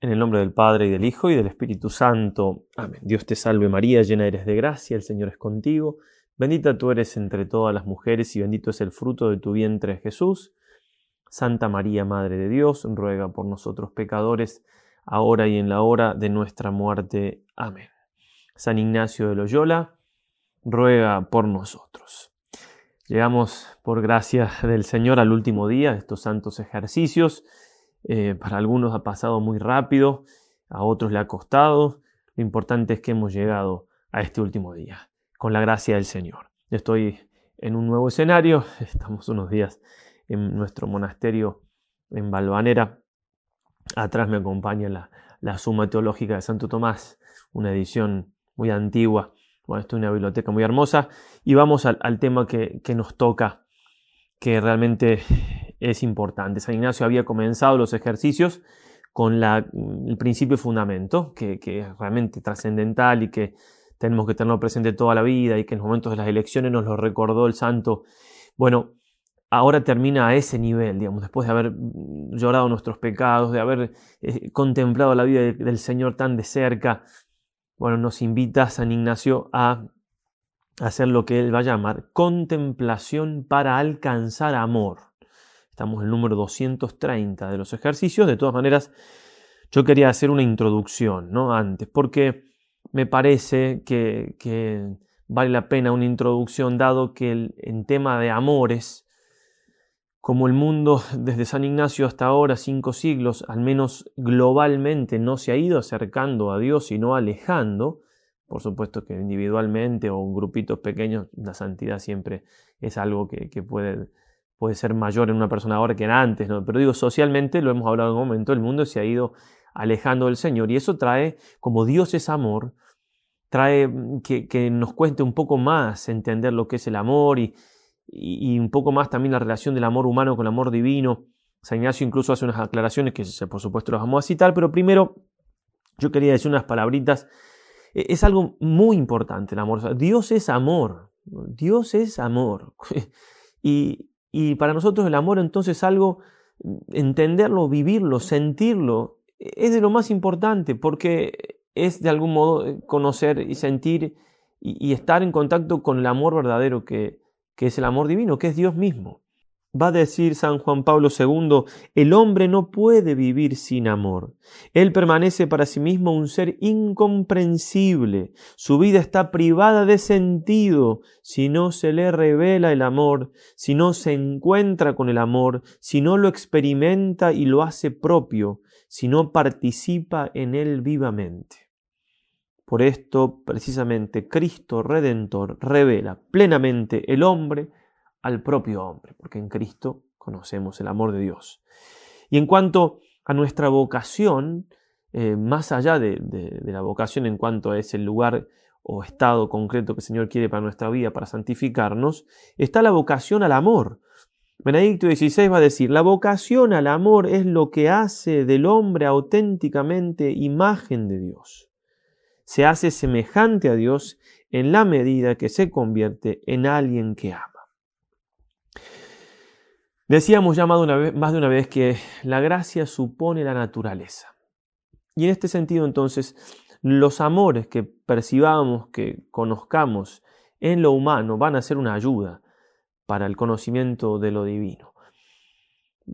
En el nombre del Padre y del Hijo y del Espíritu Santo. Amén. Dios te salve María, llena eres de gracia, el Señor es contigo. Bendita tú eres entre todas las mujeres y bendito es el fruto de tu vientre Jesús. Santa María, Madre de Dios, ruega por nosotros pecadores, ahora y en la hora de nuestra muerte. Amén. San Ignacio de Loyola, ruega por nosotros. Llegamos por gracia del Señor al último día de estos santos ejercicios. Eh, para algunos ha pasado muy rápido, a otros le ha costado. Lo importante es que hemos llegado a este último día, con la gracia del Señor. Estoy en un nuevo escenario, estamos unos días en nuestro monasterio en Valvanera. Atrás me acompaña la, la Suma Teológica de Santo Tomás, una edición muy antigua. Bueno, esto es una biblioteca muy hermosa. Y vamos al, tema que nos toca, que realmente es importante. San Ignacio había comenzado los ejercicios con el principio fundamento, que, es realmente trascendental y que tenemos que tenerlo presente toda la vida y que en los momentos de las elecciones nos lo recordó el santo. Bueno, ahora termina a ese nivel, digamos, después de haber llorado nuestros pecados, de haber eh, contemplado la vida del Señor tan de cerca. Bueno, nos invita San Ignacio a hacer lo que él va a llamar contemplación para alcanzar amor. Estamos en el número 230 de los ejercicios. De todas maneras, yo quería hacer una introducción, ¿no? Antes, porque me parece que, vale la pena una introducción, dado que el, en tema de amores, como el mundo desde San Ignacio hasta ahora, cinco siglos, al menos globalmente, no se ha ido acercando a Dios, sino alejando, por supuesto que individualmente o en grupitos pequeños, la santidad siempre es algo que, puede puede ser mayor en una persona ahora que era antes, ¿no? pero digo, socialmente, lo hemos hablado en un momento, el mundo se ha ido alejando del Señor y eso trae, como Dios es amor, trae mm, que, nos cuente un poco más entender lo que es el amor y, y, un poco más también la relación del amor humano con el amor divino. San Ignacio incluso hace unas aclaraciones que por supuesto las vamos a citar, pero primero yo quería decir unas palabritas. E, es algo muy importante el amor. Dios es amor. Dios es amor. Y, y para nosotros el amor entonces es algo, entenderlo, vivirlo, sentirlo, es de lo más importante porque es de algún modo eh, conocer y sentir y, estar en contacto con el amor verdadero que, que es el amor divino, que es Dios mismo. Va a decir San Juan Pablo II, el hombre no puede vivir sin amor. Él permanece para sí mismo un ser incomprensible. Su vida está privada de sentido si no se le revela el amor, si no se encuentra con el amor, si no lo experimenta y lo hace propio, si no participa en él vivamente. Por esto, precisamente, Cristo Redentor revela plenamente el hombre al propio hombre, porque en Cristo conocemos el amor de Dios. Y en cuanto a nuestra vocación, eh, más allá de, la vocación en cuanto a ese lugar o estado concreto que el Señor quiere para nuestra vida, para santificarnos, está la vocación al amor. Benedicto XVI va a decir, la vocación al amor es lo que hace del hombre auténticamente imagen de Dios. Se hace semejante a Dios en la medida que se convierte en alguien que ama. Decíamos ya más de, una vez, que la gracia supone la naturaleza. Y en este sentido entonces, los amores que percibamos, que conozcamos en lo humano van a ser una ayuda para el conocimiento de lo divino.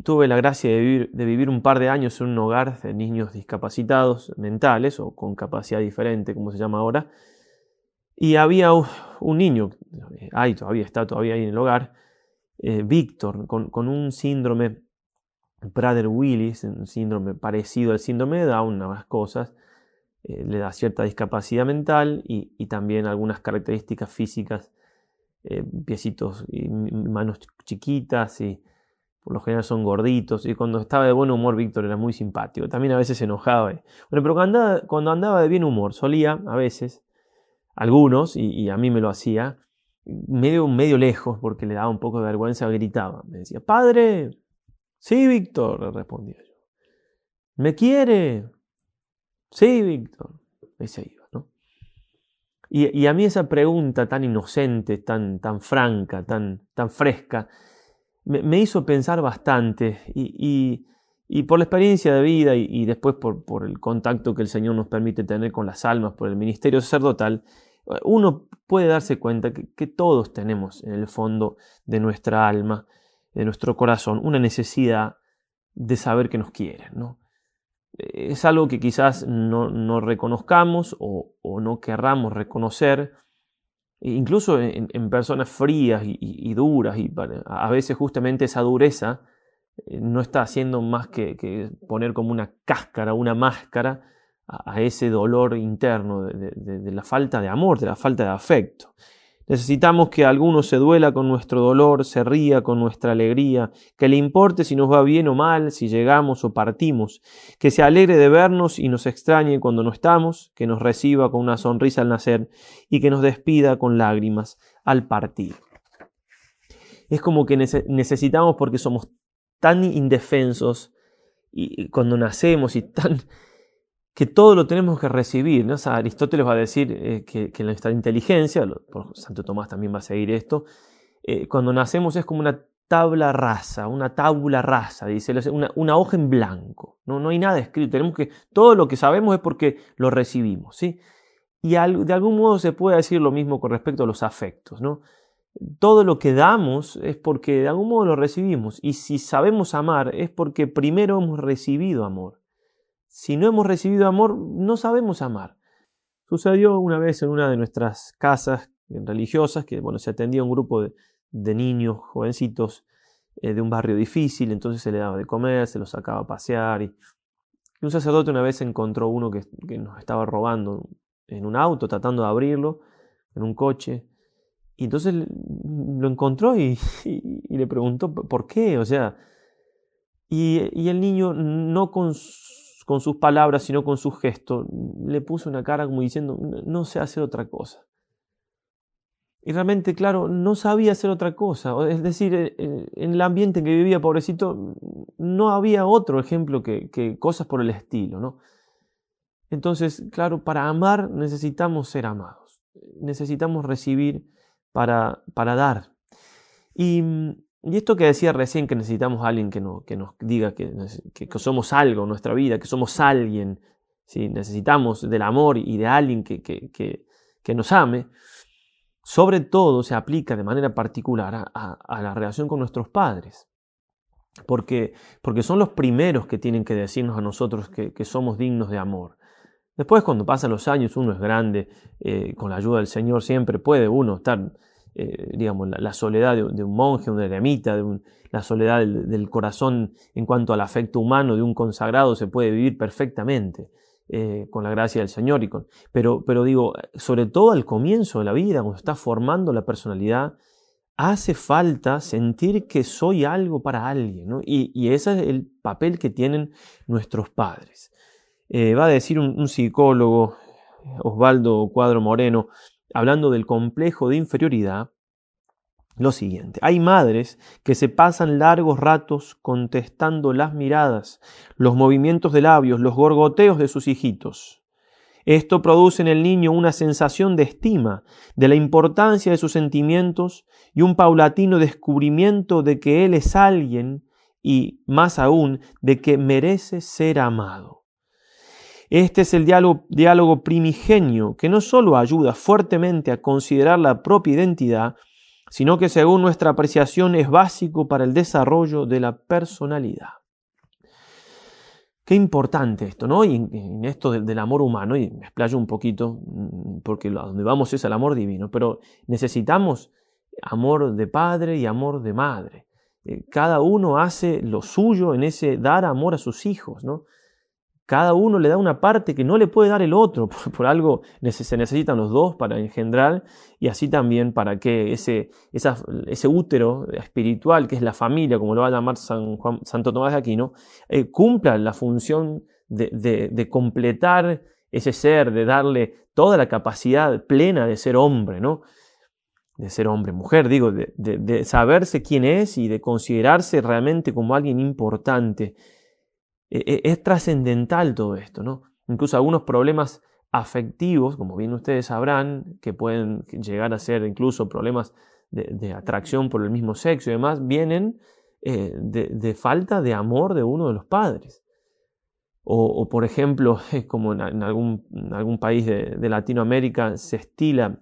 Tuve la gracia de vivir, de un par de años en un hogar de niños discapacitados mentales o con capacidad diferente, como se llama ahora, y había un niño, hay todavía está todavía ahí en el hogar, eh, Víctor, con, un síndrome Prader-Willis, un síndrome parecido al síndrome de Down, unas cosas, eh, le da cierta discapacidad mental y, también algunas características físicas, eh, piecitos y manos chiquitas y por lo general son gorditos y cuando estaba de buen humor Víctor era muy simpático, también a veces se enojaba. Bueno, pero cuando andaba, cuando andaba de bien humor solía a veces, algunos, y a mí me lo hacía, medio, medio lejos, porque le daba un poco de vergüenza, gritaba. Me decía, Padre, sí, Víctor, le respondía yo. ¿Me quiere? Sí, Víctor. Y. Y, a mí esa pregunta tan inocente, tan, tan franca, tan, tan fresca, me, hizo pensar bastante y, Y por la experiencia de vida y, después por, por, el contacto que el Señor nos permite tener con las almas, por el ministerio sacerdotal, uno puede darse cuenta que, todos tenemos en el fondo de nuestra alma, de nuestro corazón, una necesidad de saber que nos quieren. ¿no? Es algo que quizás no, reconozcamos o, no querramos reconocer, incluso en, personas frías y, duras, y a veces justamente esa dureza eh, no está haciendo más que, que poner como una cáscara, una máscara a, ese dolor interno de, la falta de amor, de la falta de afecto. Necesitamos que alguno se duela con nuestro dolor, se ría con nuestra alegría, que le importe si nos va bien o mal, si llegamos o partimos, que se alegre de vernos y nos extrañe cuando no estamos, que nos reciba con una sonrisa al nacer y que nos despida con lágrimas al partir. Es como que necesitamos porque somos tan indefensos y cuando nacemos y tan que todo lo tenemos que recibir. Aristóteles va a decir eh, que, nuestra inteligencia, por Santo Tomás también va a seguir esto, eh, cuando nacemos es como una tabla rasa, una tabla rasa, dice, una, hoja en blanco. ¿no? no hay nada escrito. Tenemos que, todo lo que sabemos es porque lo recibimos. ¿sí? Y de algún modo se puede decir lo mismo con respecto a los afectos. ¿no? Todo lo que damos es porque de algún modo lo recibimos. Y si sabemos amar es porque primero hemos recibido amor. Si no hemos recibido amor, no sabemos amar. Sucedió una vez en una de nuestras casas religiosas que bueno, se atendía un grupo de, niños, jovencitos, eh, de un barrio difícil, entonces se le daba de comer, se los sacaba a pasear. Y, un sacerdote una vez encontró uno que, nos estaba robando en un auto, tratando de abrirlo, en un coche. Y entonces lo encontró y, le preguntó por qué, o sea, y, y el niño no con con sus palabras, sino con su gesto. Le puso una cara como diciendo, no sé hacer otra cosa. Y realmente, claro, no sabía hacer otra cosa. Es decir, eh, eh, en el ambiente en que vivía, pobrecito, no había otro ejemplo que, cosas por el estilo, ¿no? Entonces, claro, para amar necesitamos ser amados. Necesitamos recibir para, para dar. Y y esto que decía recién, que necesitamos a alguien que, que nos diga que, que, somos algo en nuestra vida, que somos alguien, ¿sí? necesitamos del amor y de alguien que, que, nos ame, sobre todo se aplica de manera particular a, la relación con nuestros padres. Porque, porque son los primeros que tienen que decirnos a nosotros que, somos dignos de amor. Después, cuando pasan los años, uno es grande, eh, con la ayuda del Señor siempre puede uno estar eh, digamos, la, soledad de, un monje, un eremita, de la soledad del, corazón en cuanto al afecto humano de un consagrado se puede vivir perfectamente eh, con la gracia del Señor. Y con, pero, pero digo, sobre todo al comienzo de la vida, cuando está formando la personalidad, hace falta sentir que soy algo para alguien, y, ese es el papel que tienen nuestros padres. Eh, va a decir un psicólogo, Osvaldo Cuadro Moreno, hablando del complejo de inferioridad, lo siguiente. Hay madres que se pasan largos ratos contestando las miradas, los movimientos de labios, los gorgoteos de sus hijitos. Esto produce en el niño una sensación de estima, de la importancia de sus sentimientos y un paulatino descubrimiento de que él es alguien y, más aún, de que merece ser amado. Este es el diálogo, primigenio que no solo ayuda fuertemente a considerar la propia identidad, sino que según nuestra apreciación es básico para el desarrollo de la personalidad. Qué importante esto, ¿no? Y en esto del, amor humano, y me explayo un poquito, mm, porque a donde vamos es el amor divino, pero necesitamos amor de padre y amor de madre. Eh, cada uno hace lo suyo en ese dar amor a sus hijos, ¿no? Cada uno le da una parte que no le puede dar el otro. Por, algo se necesitan los dos para engendrar y así también para que ese, ese útero espiritual, que es la familia, como lo va a llamar San Juan, Santo Tomás de Aquino, eh, cumpla la función de, completar ese ser, de darle toda la capacidad plena de ser hombre, ¿no? de ser hombre, mujer, digo, de, de, saberse quién es y de considerarse realmente como alguien importante es trascendental todo esto, ¿no? Incluso algunos problemas afectivos, como bien ustedes sabrán, que pueden llegar a ser incluso problemas de, atracción por el mismo sexo y demás, vienen eh, de, falta de amor de uno de los padres. O, por ejemplo, como en, algún, algún, país de, Latinoamérica se estila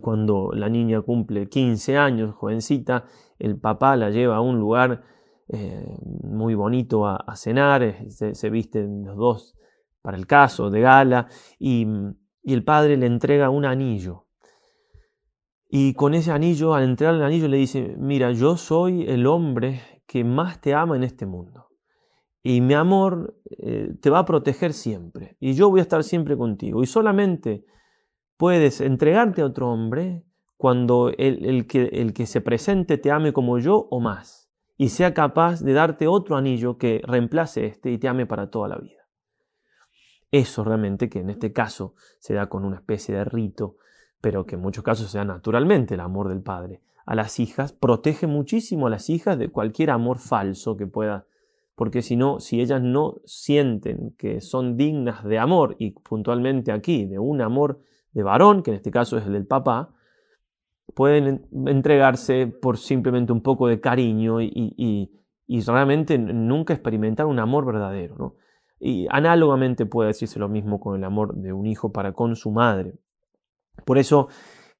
cuando la niña cumple 15 años, jovencita, el papá la lleva a un lugar eh, muy bonito a, cenar, eh, se, visten los dos para el caso, de gala, y, y el padre le entrega un anillo y con ese anillo, al entrar el anillo, le dice, mira, yo soy el hombre que más te ama en este mundo. Y mi amor eh, te va a proteger siempre. Y yo voy a estar siempre contigo. Y solamente puedes entregarte a otro hombre cuando el, que, el que se presente te ame como yo o más. Y sea capaz de darte otro anillo que reemplace este y te ame para toda la vida. Eso realmente que en este caso se da con una especie de rito pero que en muchos casos sea naturalmente el amor del padre. A las hijas, protege muchísimo a las hijas de cualquier amor falso que pueda, porque si no, si ellas no sienten que son dignas de amor, y puntualmente aquí, de un amor de varón, que en este caso es el del papá, pueden entregarse por simplemente un poco de cariño y, realmente nunca experimentar un amor verdadero. Y análogamente puede decirse lo mismo con el amor de un hijo para con su madre. Por eso,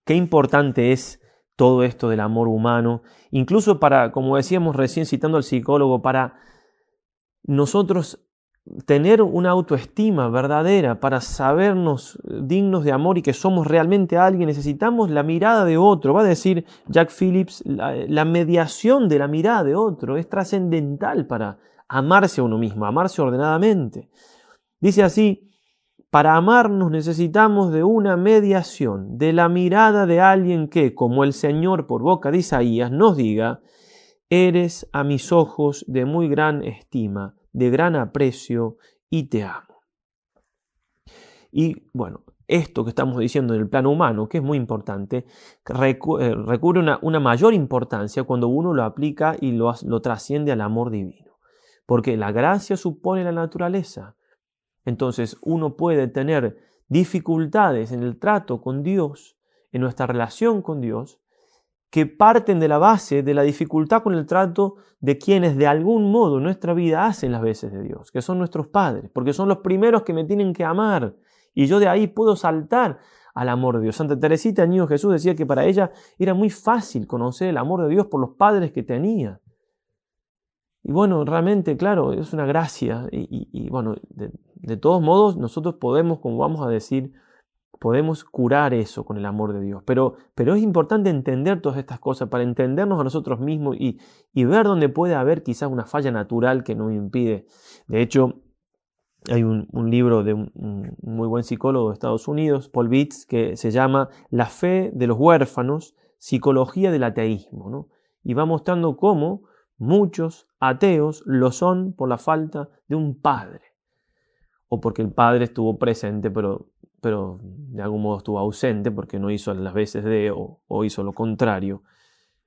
qué importante es todo esto del amor humano, incluso para, como decíamos recién citando al psicólogo, para nosotros tener una autoestima verdadera, para sabernos dignos de amor y que somos realmente alguien, necesitamos la mirada de otro. Va a decir Jack Phillips, la, mediación de la mirada de otro es trascendental para amarse a uno mismo, amarse ordenadamente. Dice así, para amarnos necesitamos de una mediación, de la mirada de alguien que, como el Señor por boca de Isaías, nos diga, eres a mis ojos de muy gran estima, de gran aprecio y te amo. Y bueno, esto que estamos diciendo en el plano humano, que es muy importante, eh, recubre una, una mayor importancia cuando uno lo aplica y lo, lo trasciende al amor divino. Porque la gracia supone la naturaleza, entonces uno puede tener dificultades en el trato con Dios, en nuestra relación con Dios, que parten de la base de la dificultad con el trato de quienes de algún modo nuestra vida hacen las veces de Dios, que son nuestros padres, porque son los primeros que me tienen que amar. Y yo de ahí puedo saltar al amor de Dios. Santa Teresita, niño Jesús, decía que para ella era muy fácil conocer el amor de Dios por los padres que tenía. Y bueno, realmente, claro, es una gracia. Y, bueno, de, todos modos, nosotros podemos, como vamos a decir, podemos curar eso con el amor de Dios. Pero, pero es importante entender todas estas cosas para entendernos a nosotros mismos y, ver dónde puede haber quizás una falla natural que nos impide. De hecho, hay un, libro de un, muy buen psicólogo de Estados Unidos, Paul Bitts, que se llama La fe de los huérfanos, psicología del ateísmo. ¿no? Y va mostrando cómo Muchos ateos lo son por la falta de un padre, o porque el padre estuvo presente, pero, pero de algún modo estuvo ausente porque no hizo las veces de o, hizo lo contrario.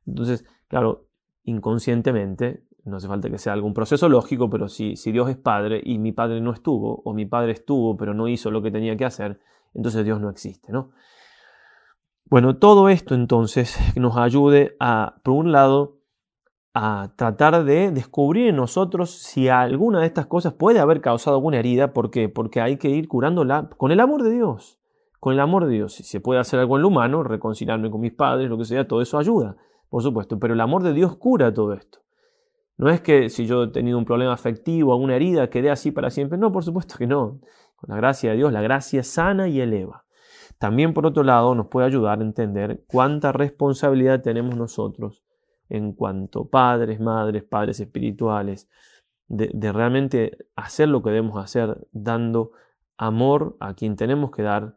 Entonces, claro, inconscientemente, no hace falta que sea algún proceso lógico, pero si, si Dios es padre y mi padre no estuvo, o mi padre estuvo pero no hizo lo que tenía que hacer, entonces Dios no existe, ¿no? Bueno, todo esto entonces nos ayude a, por un lado, a tratar de descubrir en nosotros si alguna de estas cosas puede haber causado alguna herida. ¿Por qué? Porque hay que ir curándola con el amor de Dios. Con el amor de Dios. Si se puede hacer algo en lo humano, reconciliarme con mis padres, lo que sea, todo eso ayuda, por supuesto. Pero el amor de Dios cura todo esto. No es que si yo he tenido un problema afectivo, alguna herida, quede así para siempre. No, por supuesto que no. Con la gracia de Dios, la gracia sana y eleva. También, por otro lado, nos puede ayudar a entender cuánta responsabilidad tenemos nosotros en cuanto padres, madres, padres espirituales, de, realmente hacer lo que debemos hacer, dando amor a quien tenemos que dar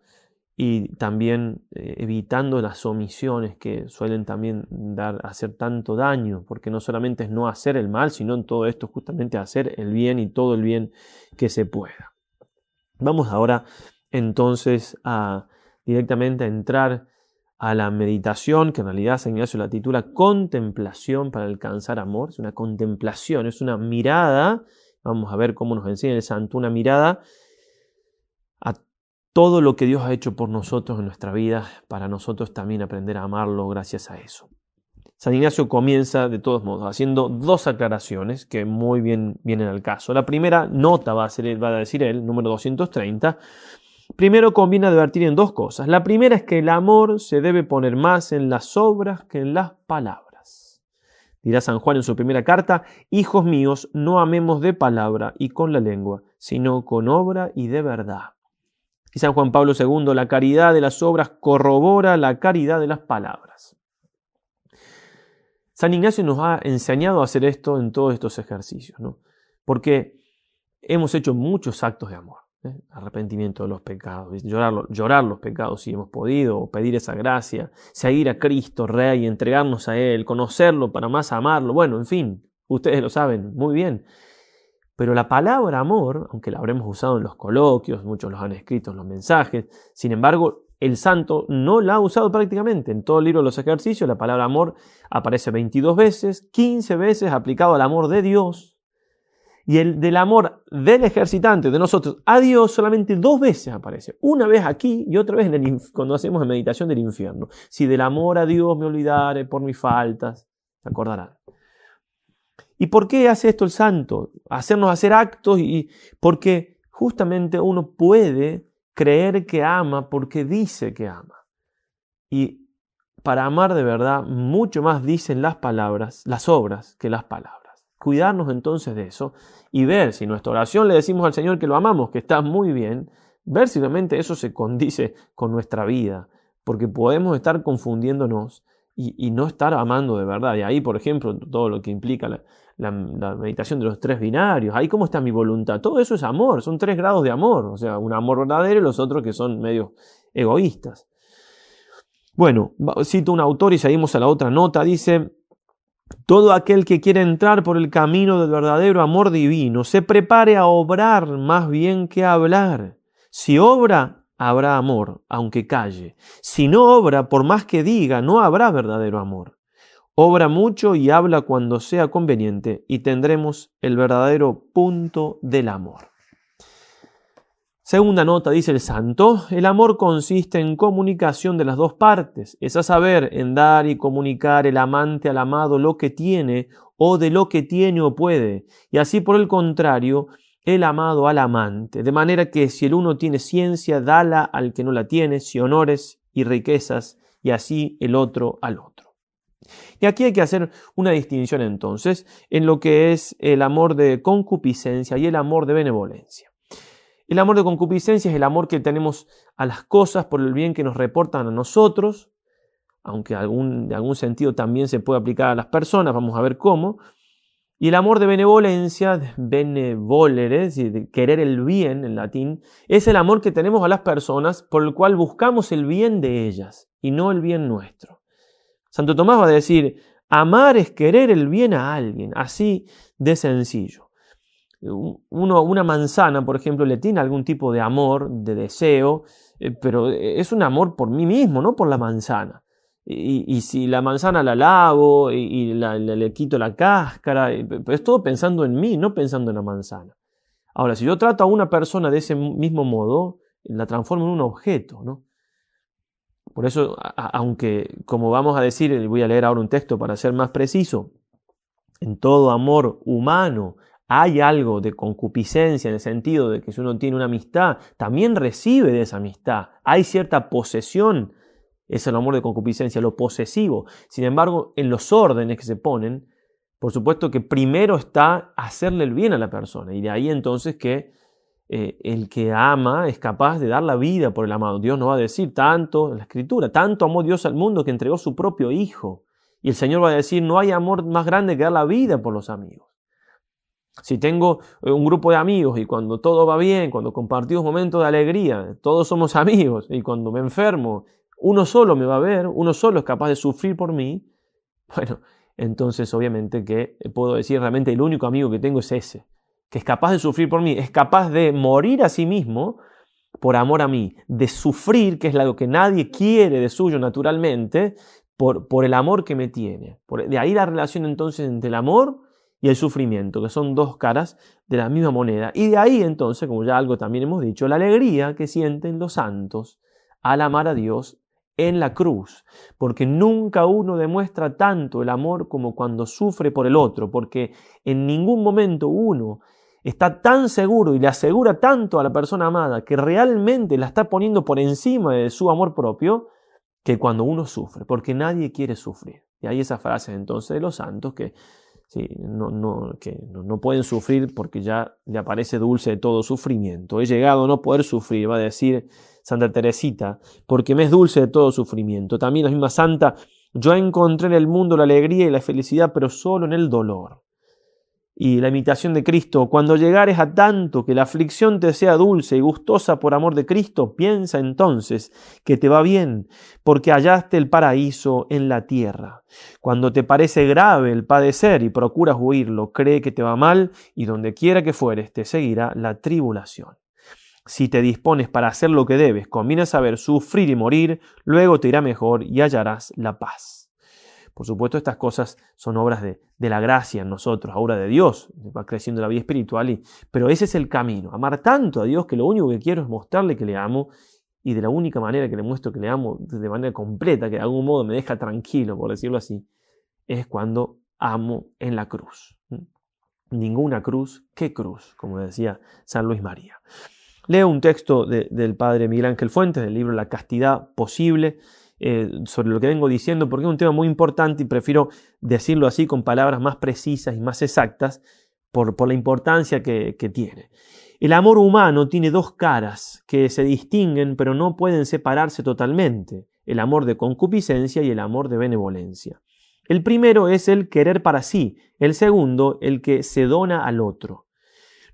y también eh, evitando las omisiones que suelen también dar, hacer tanto daño, porque no solamente es no hacer el mal, sino en todo esto justamente hacer el bien y todo el bien que se pueda. Vamos ahora entonces a directamente a entrar a la meditación, que en realidad San Ignacio la titula Contemplación para alcanzar amor. Es una contemplación, es una mirada. Vamos a ver cómo nos enseña el santo, una mirada a todo lo que Dios ha hecho por nosotros en nuestra vida, para nosotros también aprender a amarlo gracias a eso. San Ignacio comienza de todos modos haciendo dos aclaraciones que muy bien vienen al caso. La primera nota va a, ser, va a decir él, número 230. Primero conviene advertir en dos cosas. La primera es que el amor se debe poner más en las obras que en las palabras. Dirá San Juan en su primera carta, Hijos míos, no amemos de palabra y con la lengua, sino con obra y de verdad. Y San Juan Pablo II, la caridad de las obras corrobora la caridad de las palabras. San Ignacio nos ha enseñado a hacer esto en todos estos ejercicios, ¿no? porque hemos hecho muchos actos de amor. ¿Eh? Arrepentimiento de los pecados, llorar, llorar, los pecados si hemos podido, pedir esa gracia, seguir a Cristo Rey, entregarnos a Él, conocerlo para más amarlo. Bueno, en fin, ustedes lo saben muy bien. Pero la palabra amor, aunque la habremos usado en los coloquios, muchos los han escrito en los mensajes, sin embargo, el santo no la ha usado prácticamente. En todo el libro de los ejercicios la palabra amor aparece 22 veces, 15 veces aplicado al amor de Dios. Y el del amor del ejercitante, de nosotros, a Dios solamente dos veces aparece. Una vez aquí y otra vez en cuando hacemos la meditación del infierno. Si del amor a Dios me olvidare por mis faltas, se acordarán. ¿Y por qué hace esto el santo? Hacernos hacer actos y porque justamente uno puede creer que ama porque dice que ama. Y para amar de verdad, mucho más dicen las palabras, las obras, que las palabras. Cuidarnos entonces de eso y ver si nuestra oración le decimos al Señor que lo amamos, que está muy bien, ver si realmente eso se condice con nuestra vida, porque podemos estar confundiéndonos y, no estar amando de verdad. Y ahí, por ejemplo, todo lo que implica la, la, meditación de los tres binarios, ahí cómo está mi voluntad, todo eso es amor, son tres grados de amor, o sea, un amor verdadero y los otros que son medio egoístas. Bueno, cito un autor y seguimos a la otra nota, dice, todo aquel que quiere entrar por el camino del verdadero amor divino, se prepare a obrar más bien que a hablar. Si obra, habrá amor, aunque calle. Si no obra, por más que diga, no habrá verdadero amor. Obra mucho y habla cuando sea conveniente y tendremos el verdadero punto del amor. Segunda nota, dice el santo, el amor consiste en comunicación de las dos partes, es a saber, en dar y comunicar el amante al amado lo que tiene o de lo que tiene o puede, y así por el contrario, el amado al amante, de manera que si el uno tiene ciencia, dala al que no la tiene, si honores y riquezas, y así el otro al otro. Y aquí hay que hacer una distinción entonces en lo que es el amor de concupiscencia y el amor de benevolencia. El amor de concupiscencia es el amor que tenemos a las cosas por el bien que nos reportan a nosotros, aunque algún, de algún sentido también se puede aplicar a las personas, vamos a ver cómo. Y el amor de benevolencia, benevolere, querer el bien en latín, es el amor que tenemos a las personas por el cual buscamos el bien de ellas y no el bien nuestro. Santo Tomás va a decir, amar es querer el bien a alguien, así de sencillo. Una manzana, por ejemplo, le tiene algún tipo de amor, de deseo, eh, pero es un amor por mí mismo, no por la manzana. Y, si la manzana la lavo y, le quito la cáscara, es todo pensando en mí, no pensando en la manzana. Ahora, si yo trato a una persona de ese mismo modo, la transformo en un objeto, ¿no? Por eso, aunque, como vamos a decir, voy a leer ahora un texto para ser más preciso, en todo amor humano hay algo de concupiscencia en el sentido de que si uno tiene una amistad, también recibe de esa amistad. Hay cierta posesión, es el amor de concupiscencia, lo posesivo. Sin embargo, en los órdenes que se ponen, por supuesto que primero está hacerle el bien a la persona y de ahí entonces que eh, el que ama es capaz de dar la vida por el amado. Dios nos va a decir tanto en la escritura, tanto amó Dios al mundo que entregó su propio Hijo. Y el Señor va a decir, no hay amor más grande que dar la vida por los amigos. Si tengo eh, un grupo de amigos y cuando todo va bien, cuando compartimos momentos de alegría, todos somos amigos y cuando me enfermo, uno solo me va a ver, uno solo es capaz de sufrir por mí, bueno, entonces obviamente que puedo decir realmente el único amigo que tengo es ese, que es capaz de sufrir por mí, es capaz de morir a sí mismo por amor a mí, de sufrir, que es algo que nadie quiere de suyo naturalmente, por, por el amor que me tiene. de ahí la relación entonces entre el amor y el sufrimiento, que son dos caras de la misma moneda. Y de ahí entonces, como ya algo también hemos dicho, la alegría que sienten los santos al amar a Dios en la cruz, porque nunca uno demuestra tanto el amor como cuando sufre por el otro, porque en ningún momento uno está tan seguro y le asegura tanto a la persona amada que realmente la está poniendo por encima de su amor propio, que cuando uno sufre, porque nadie quiere sufrir. Y hay esa frase entonces de los santos que, no, no, que no, pueden sufrir porque ya le aparece dulce de todo sufrimiento. He llegado a no poder sufrir, va a decir Santa Teresita, porque me es dulce de todo sufrimiento. También la misma Santa, yo encontré en el mundo la alegría y la felicidad, pero solo en el dolor y la imitación de Cristo, cuando llegares a tanto que la aflicción te sea dulce y gustosa por amor de Cristo, piensa entonces que te va bien, porque hallaste el paraíso en la tierra. Cuando te parece grave el padecer y procuras huirlo, cree que te va mal y donde quiera que fueres te seguirá la tribulación. Si te dispones para hacer lo que debes, conviene saber sufrir y morir, luego te irá mejor y hallarás la paz. Por supuesto, estas cosas son obras de, la gracia en nosotros, obra de Dios, va creciendo la vida espiritual, y, pero ese es el camino, amar tanto a Dios que lo único que quiero es mostrarle que le amo y de la única manera que le muestro que le amo de manera completa, que de algún modo me deja tranquilo, por decirlo así, es cuando amo en la cruz. Ninguna cruz, ¿qué cruz? Como decía San Luis María. Leo un texto del padre Miguel Ángel Fuentes del libro La castidad posible, eh, sobre lo que vengo diciendo, porque es un tema muy importante y prefiero decirlo así con palabras más precisas y más exactas por, la importancia que tiene. El amor humano tiene dos caras que se distinguen pero no pueden separarse totalmente, el amor de concupiscencia y el amor de benevolencia. El primero es el querer para sí, el segundo el que se dona al otro.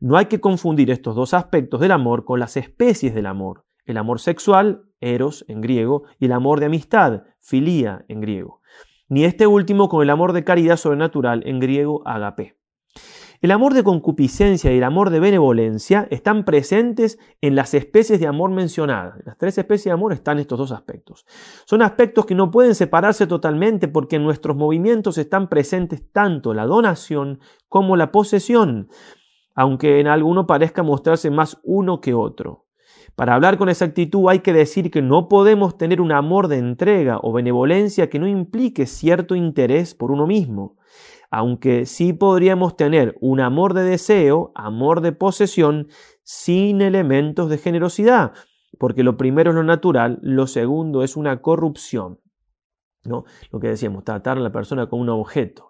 No hay que confundir estos dos aspectos del amor con las especies del amor el amor sexual, eros en griego, y el amor de amistad, filía en griego. Ni este último con el amor de caridad sobrenatural en griego, agape. El amor de concupiscencia y el amor de benevolencia están presentes en las especies de amor mencionadas. En las tres especies de amor están estos dos aspectos. Son aspectos que no pueden separarse totalmente porque en nuestros movimientos están presentes tanto la donación como la posesión, aunque en alguno parezca mostrarse más uno que otro. Para hablar con exactitud hay que decir que no podemos tener un amor de entrega o benevolencia que no implique cierto interés por uno mismo, aunque sí podríamos tener un amor de deseo, amor de posesión, sin elementos de generosidad, porque lo primero es lo natural, lo segundo es una corrupción. ¿no? Lo que decíamos, tratar a la persona como un objeto.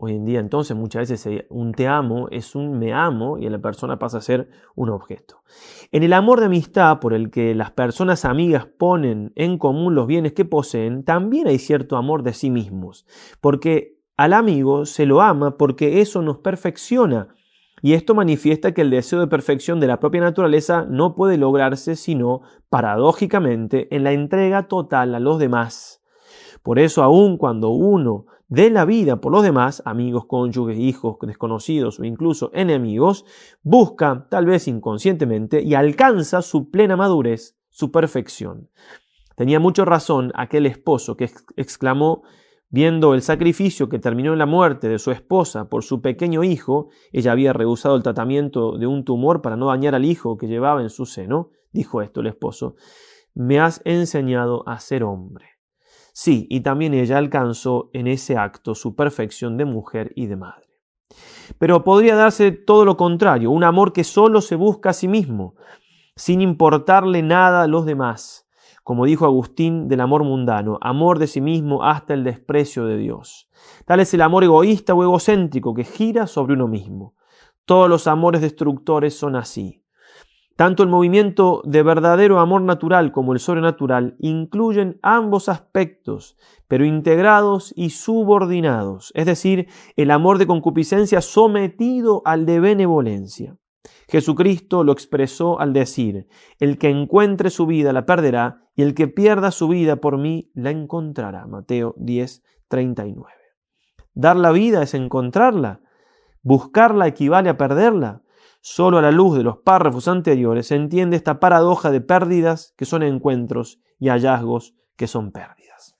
Hoy en día entonces muchas veces un te amo es un me amo y la persona pasa a ser un objeto. En el amor de amistad por el que las personas amigas ponen en común los bienes que poseen, también hay cierto amor de sí mismos, porque al amigo se lo ama porque eso nos perfecciona. Y esto manifiesta que el deseo de perfección de la propia naturaleza no puede lograrse sino, paradójicamente, en la entrega total a los demás. Por eso, aun cuando uno de la vida por los demás, amigos, cónyuges, hijos, desconocidos o incluso enemigos, busca, tal vez inconscientemente, y alcanza su plena madurez, su perfección. Tenía mucha razón aquel esposo que exclamó, viendo el sacrificio que terminó en la muerte de su esposa por su pequeño hijo, ella había rehusado el tratamiento de un tumor para no dañar al hijo que llevaba en su seno, dijo esto el esposo, me has enseñado a ser hombre. Sí, y también ella alcanzó en ese acto su perfección de mujer y de madre. Pero podría darse todo lo contrario, un amor que solo se busca a sí mismo, sin importarle nada a los demás. Como dijo Agustín del amor mundano, amor de sí mismo hasta el desprecio de Dios. Tal es el amor egoísta o egocéntrico que gira sobre uno mismo. Todos los amores destructores son así. Tanto el movimiento de verdadero amor natural como el sobrenatural incluyen ambos aspectos, pero integrados y subordinados, es decir, el amor de concupiscencia sometido al de benevolencia. Jesucristo lo expresó al decir, el que encuentre su vida la perderá, y el que pierda su vida por mí la encontrará. Mateo 10, 39. Dar la vida es encontrarla. Buscarla equivale a perderla. Solo a la luz de los párrafos anteriores se entiende esta paradoja de pérdidas que son encuentros y hallazgos que son pérdidas.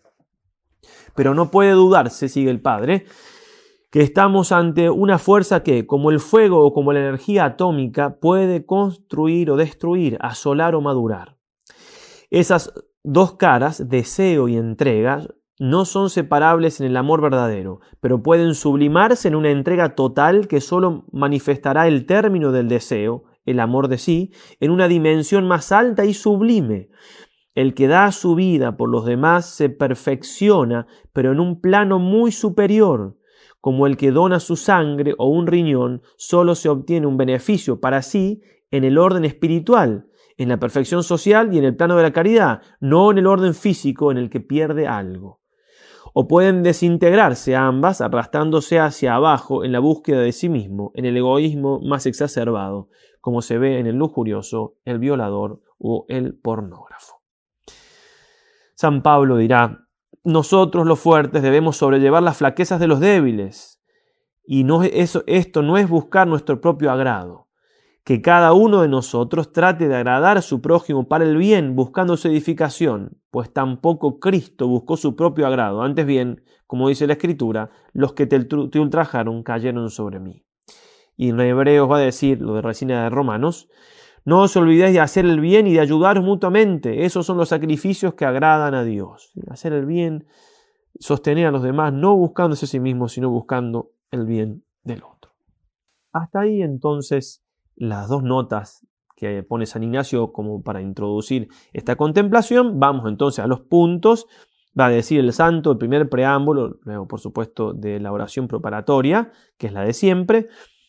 Pero no puede dudarse, sigue el Padre, que estamos ante una fuerza que, como el fuego o como la energía atómica, puede construir o destruir, asolar o madurar. Esas dos caras, deseo y entrega, no son separables en el amor verdadero, pero pueden sublimarse en una entrega total que sólo manifestará el término del deseo, el amor de sí, en una dimensión más alta y sublime. El que da su vida por los demás se perfecciona, pero en un plano muy superior. Como el que dona su sangre o un riñón, solo se obtiene un beneficio para sí en el orden espiritual, en la perfección social y en el plano de la caridad, no en el orden físico en el que pierde algo o pueden desintegrarse ambas arrastrándose hacia abajo en la búsqueda de sí mismo, en el egoísmo más exacerbado, como se ve en el lujurioso, el violador o el pornógrafo. San Pablo dirá, nosotros los fuertes debemos sobrellevar las flaquezas de los débiles, y no, eso, esto no es buscar nuestro propio agrado que cada uno de nosotros trate de agradar a su prójimo para el bien, buscando su edificación, pues tampoco Cristo buscó su propio agrado. Antes bien, como dice la Escritura, los que te, ultrajaron cayeron sobre mí. Y en Hebreos va a decir, lo de Resina de Romanos, no os olvidéis de hacer el bien y de ayudaros mutuamente. Esos son los sacrificios que agradan a Dios. Hacer el bien, sostener a los demás, no buscándose a sí mismo, sino buscando el bien del otro. Hasta ahí entonces las dos notas que pone San Ignacio como para introducir esta contemplación. Vamos entonces a los puntos. Va a decir el santo, el primer preámbulo, luego por supuesto de la oración preparatoria, que es la de siempre.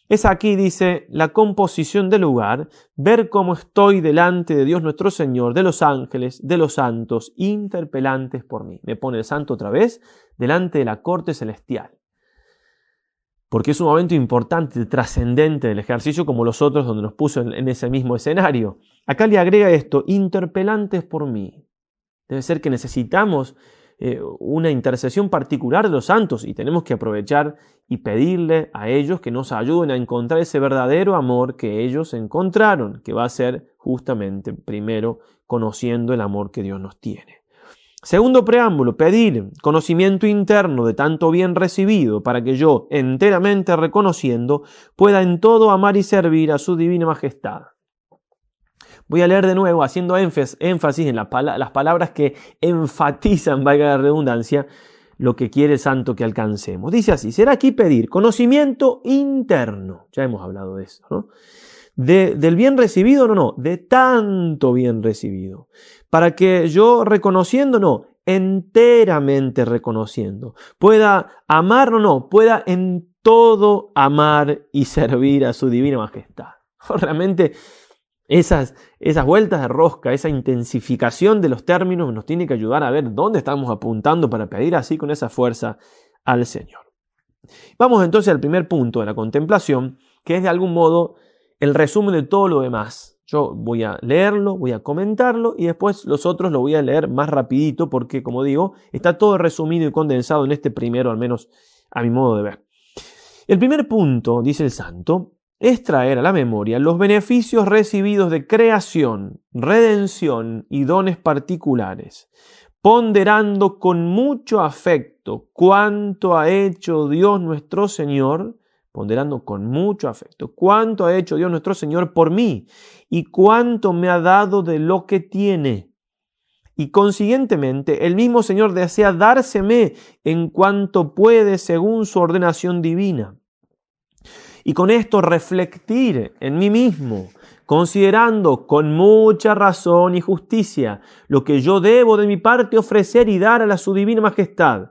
Es aquí, dice, la composición del lugar, ver cómo estoy delante de Dios nuestro Señor, de los ángeles, de los santos, interpelantes por mí. Me pone el santo otra vez delante de la corte celestial porque es un momento importante, trascendente del ejercicio como los otros donde nos puso en, ese mismo escenario. Acá le agrega esto, interpelantes por mí. Debe ser que necesitamos eh, una intercesión particular de los santos y tenemos que aprovechar y pedirle a ellos que nos ayuden a encontrar ese verdadero amor que ellos encontraron, que va a ser justamente primero conociendo el amor que Dios nos tiene. Segundo preámbulo, pedir conocimiento interno de tanto bien recibido para que yo, enteramente reconociendo, pueda en todo amar y servir a su divina majestad. Voy a leer de nuevo, haciendo énfasis en las palabras que enfatizan, valga la redundancia, lo que quiere el santo que alcancemos. Dice así, será aquí pedir conocimiento interno. Ya hemos hablado de eso, ¿no? Del bien recibido, no, no, de tanto bien recibido. Para que yo reconociendo, no, enteramente reconociendo, pueda amar, no, no, pueda en todo amar y servir a su divina majestad. Realmente esas, esas vueltas de rosca, esa intensificación de los términos nos tiene que ayudar a ver dónde estamos apuntando para pedir así con esa fuerza al Señor. Vamos entonces al primer punto de la contemplación, que es de algún modo el resumen de todo lo demás. Yo voy a leerlo, voy a comentarlo y después los otros lo voy a leer más rapidito porque, como digo, está todo resumido y condensado en este primero, al menos a mi modo de ver. El primer punto, dice el santo, es traer a la memoria los beneficios recibidos de creación, redención y dones particulares, ponderando con mucho afecto cuánto ha hecho Dios nuestro Señor ponderando con mucho afecto cuánto ha hecho Dios nuestro Señor por mí y cuánto me ha dado de lo que tiene. Y consiguientemente el mismo Señor desea dárseme en cuanto puede según su ordenación divina. Y con esto reflectir en mí mismo, considerando con mucha razón y justicia lo que yo debo de mi parte ofrecer y dar a la su divina majestad,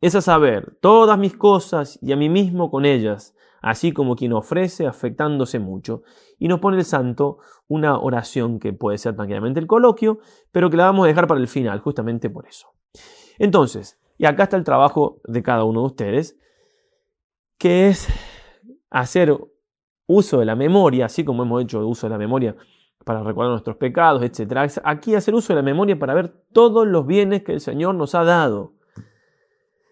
es a saber, todas mis cosas y a mí mismo con ellas, así como quien ofrece afectándose mucho. Y nos pone el santo una oración que puede ser tranquilamente el coloquio, pero que la vamos a dejar para el final, justamente por eso. Entonces, y acá está el trabajo de cada uno de ustedes, que es hacer uso de la memoria, así como hemos hecho uso de la memoria para recordar nuestros pecados, etc. Aquí hacer uso de la memoria para ver todos los bienes que el Señor nos ha dado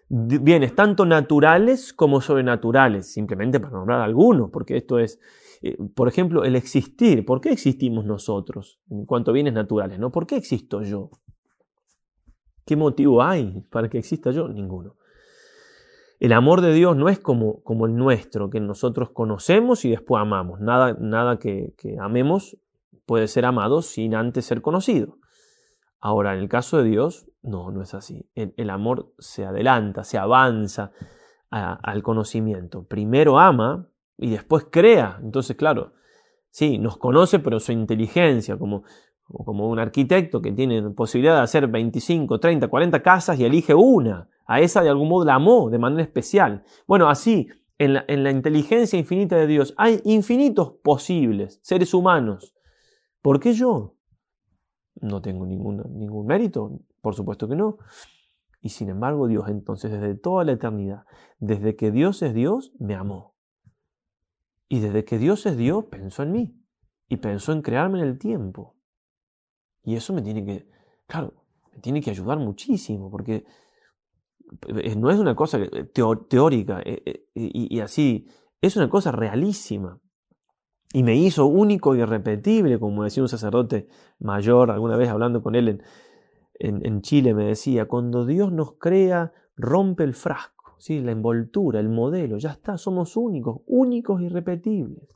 bienes tanto naturales como sobrenaturales, simplemente para nombrar algunos, porque esto es, eh, por ejemplo, el existir. ¿Por qué existimos nosotros en cuanto a bienes naturales? ¿no? ¿Por qué existo yo? ¿Qué motivo hay para que exista yo? Ninguno. El amor de Dios no es como, como el nuestro, que nosotros conocemos y después amamos. Nada, nada que, que amemos puede ser amado sin antes ser conocido. Ahora, en el caso de Dios, no, no es así. El, amor se adelanta, se avanza al conocimiento. Primero ama y después crea. Entonces, claro, sí, nos conoce, pero su inteligencia, como, como un arquitecto que tiene posibilidad de hacer 25, 30, 40 casas y elige una. A esa de algún modo la amó de manera especial. Bueno, así, en la, en la inteligencia infinita de Dios hay infinitos posibles seres humanos. ¿Por qué yo? No tengo ningún, ningún mérito, por supuesto que no. Y sin embargo Dios entonces desde toda la eternidad, desde que Dios es Dios, me amó. Y desde que Dios es Dios, pensó en mí. Y pensó en crearme en el tiempo. Y eso me tiene que, claro, me tiene que ayudar muchísimo, porque eh, no es una cosa teórica eh, eh, y así, es una cosa realísima. Y me hizo único y irrepetible, como decía un sacerdote mayor alguna vez hablando con él en, en, Chile, me decía, cuando Dios nos crea, rompe el frasco, ¿sí? la envoltura, el modelo, ya está, somos únicos, únicos y irrepetibles.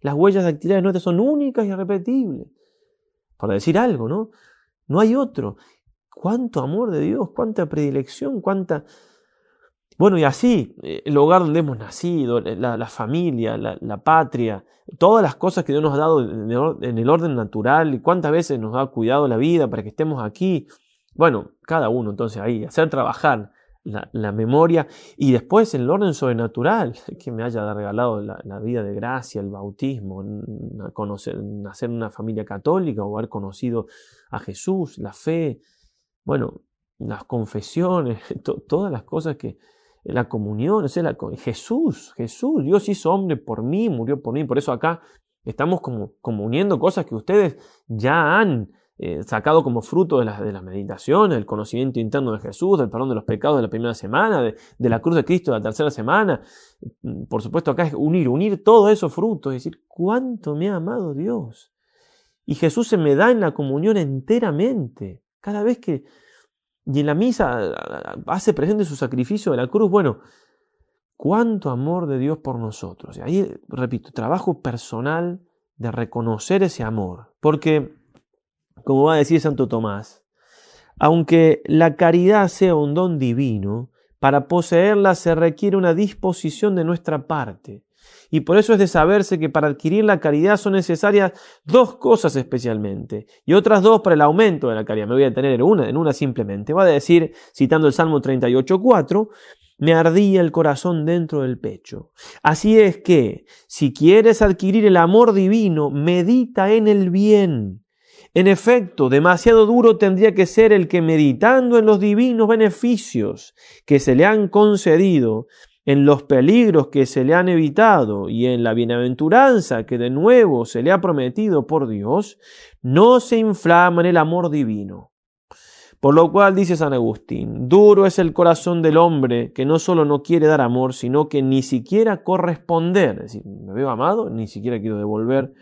Las huellas de actividades nuestras son únicas y irrepetibles. Para decir algo, ¿no? No hay otro. Cuánto amor de Dios, cuánta predilección, cuánta bueno, y así, eh, el hogar donde hemos nacido, eh, la, familia, la, patria, todas las cosas que Dios nos ha dado en el orden natural, y cuántas veces nos ha cuidado la vida para que estemos aquí. Bueno, cada uno entonces ahí, hacer trabajar la, memoria y después en el orden sobrenatural, que me haya regalado la, vida de gracia, el bautismo, nacer en una familia católica o haber conocido a Jesús, la fe, bueno, las confesiones, todas las cosas que, la comunión, o la, Jesús, Jesús, Dios hizo hombre por mí, murió por mí, por eso acá estamos como, como uniendo cosas que ustedes ya han eh, sacado como fruto de, las de las meditaciones, del conocimiento interno de Jesús, del perdón de los pecados de la primera semana, de, la cruz de Cristo de la tercera semana. Por supuesto, acá es unir, unir todos esos frutos, es decir, cuánto me ha amado Dios. Y Jesús se me da en la comunión enteramente. Cada vez que, y en la misa hace presente su sacrificio de la cruz. Bueno, cuánto amor de Dios por nosotros. Y ahí, repito, trabajo personal de reconocer ese amor. Porque, como va a decir Santo Tomás, aunque la caridad sea un don divino, para poseerla se requiere una disposición de nuestra parte. Y por eso es de saberse que para adquirir la caridad son necesarias dos cosas especialmente, y otras dos para el aumento de la caridad. Me voy a tener en una, en una simplemente. Va a decir, citando el Salmo 38.4, me ardía el corazón dentro del pecho. Así es que, si quieres adquirir el amor divino, medita en el bien. En efecto, demasiado duro tendría que ser el que meditando en los divinos beneficios que se le han concedido, en los peligros que se le han evitado y en la bienaventuranza que de nuevo se le ha prometido por Dios, no se inflama en el amor divino. Por lo cual dice San Agustín, duro es el corazón del hombre que no solo no quiere dar amor, sino que ni siquiera corresponder, es decir, me veo amado, ni siquiera quiero devolver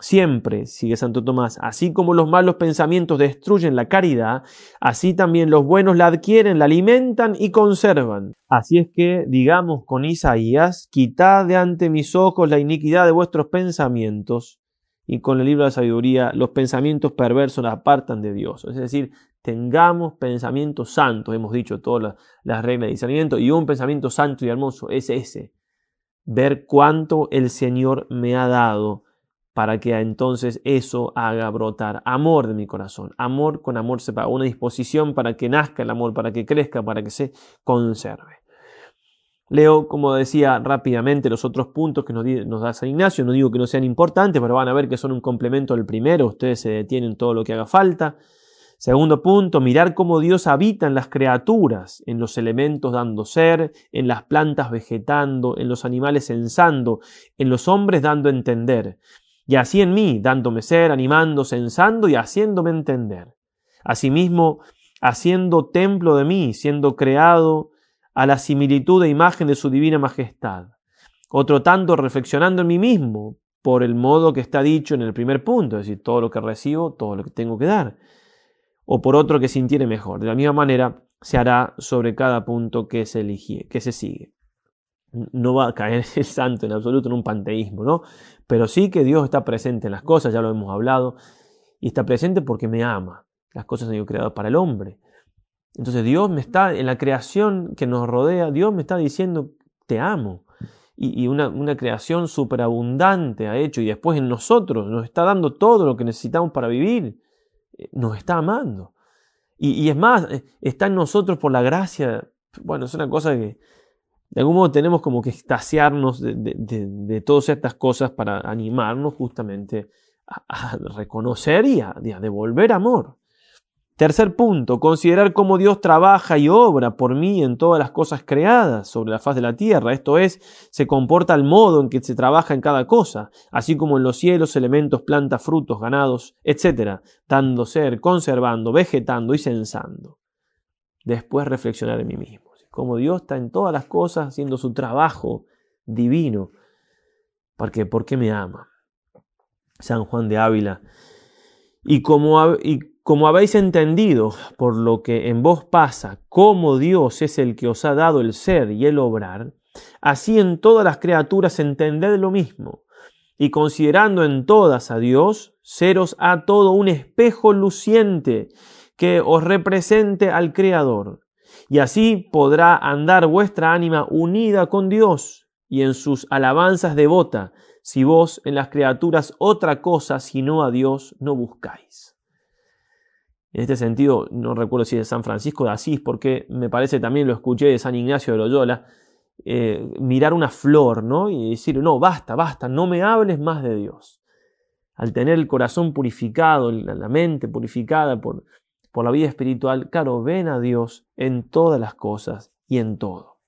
Siempre, sigue Santo Tomás, así como los malos pensamientos destruyen la caridad, así también los buenos la adquieren, la alimentan y conservan. Así es que, digamos con Isaías, quitad de ante mis ojos la iniquidad de vuestros pensamientos, y con el libro de la sabiduría, los pensamientos perversos la apartan de Dios. Es decir, tengamos pensamientos santos, hemos dicho todas las reglas de discernimiento, y un pensamiento santo y hermoso es ese, ver cuánto el Señor me ha dado para que entonces eso haga brotar amor de mi corazón. Amor con amor se paga, una disposición para que nazca el amor, para que crezca, para que se conserve. Leo, como decía rápidamente, los otros puntos que nos, da San Ignacio. No digo que no sean importantes, pero van a ver que son un complemento del primero. Ustedes se detienen todo lo que haga falta. Segundo punto, mirar cómo Dios habita en las criaturas, en los elementos dando ser, en las plantas vegetando, en los animales censando, en los hombres dando entender y así en mí, dándome ser, animando, censando y haciéndome entender. Asimismo, haciendo templo de mí, siendo creado a la similitud e imagen de su divina majestad. Otro tanto reflexionando en mí mismo, por el modo que está dicho en el primer punto, es decir, todo lo que recibo, todo lo que tengo que dar. O por otro que sintiere mejor. De la misma manera se hará sobre cada punto que se, eligie, que se sigue no va a caer el santo en absoluto en un panteísmo, ¿no? Pero sí que Dios está presente en las cosas, ya lo hemos hablado, y está presente porque me ama. las cosas han sido creadas para el hombre. Entonces Dios me está, en la creación que nos rodea, Dios me está diciendo, te amo. Y, una, creación superabundante ha hecho y después en nosotros nos está dando todo lo que necesitamos para vivir. Eh, nos está amando. Y, es más, eh, está en nosotros por la gracia. Bueno, es una cosa que de algún modo tenemos como que extasiarnos de, todas estas cosas para animarnos justamente a, reconocer y a devolver amor. Tercer punto, considerar cómo Dios trabaja y obra por mí en todas las cosas creadas sobre la faz de la tierra. Esto es, se comporta al modo en que se trabaja en cada cosa, así como en los cielos, elementos, plantas, frutos, ganados, etc., dando ser, conservando, vegetando y censando. Después reflexionar en mí mismo, cómo Dios está en todas las cosas haciendo su trabajo divino, porque, porque me ama. San Juan de Ávila. Y como, y como habéis entendido por lo que en vos pasa, cómo Dios es el que os ha dado el ser y el obrar, así en todas las criaturas entended lo mismo, y considerando en todas a Dios, seros a todo un espejo luciente que os represente al Creador, y así podrá andar vuestra ánima unida con Dios y en sus alabanzas devota, si vos en las criaturas otra cosa sino a Dios no buscáis. En este sentido, no recuerdo si es de San Francisco de Asís, porque me parece también lo escuché de San Ignacio de Loyola, eh, mirar una flor, ¿no? Y decir, no, basta, basta, no me hables más de Dios. Al tener el corazón purificado, la mente purificada por, por la vida espiritual, claro, ven a Dios en todas las cosas y en todo.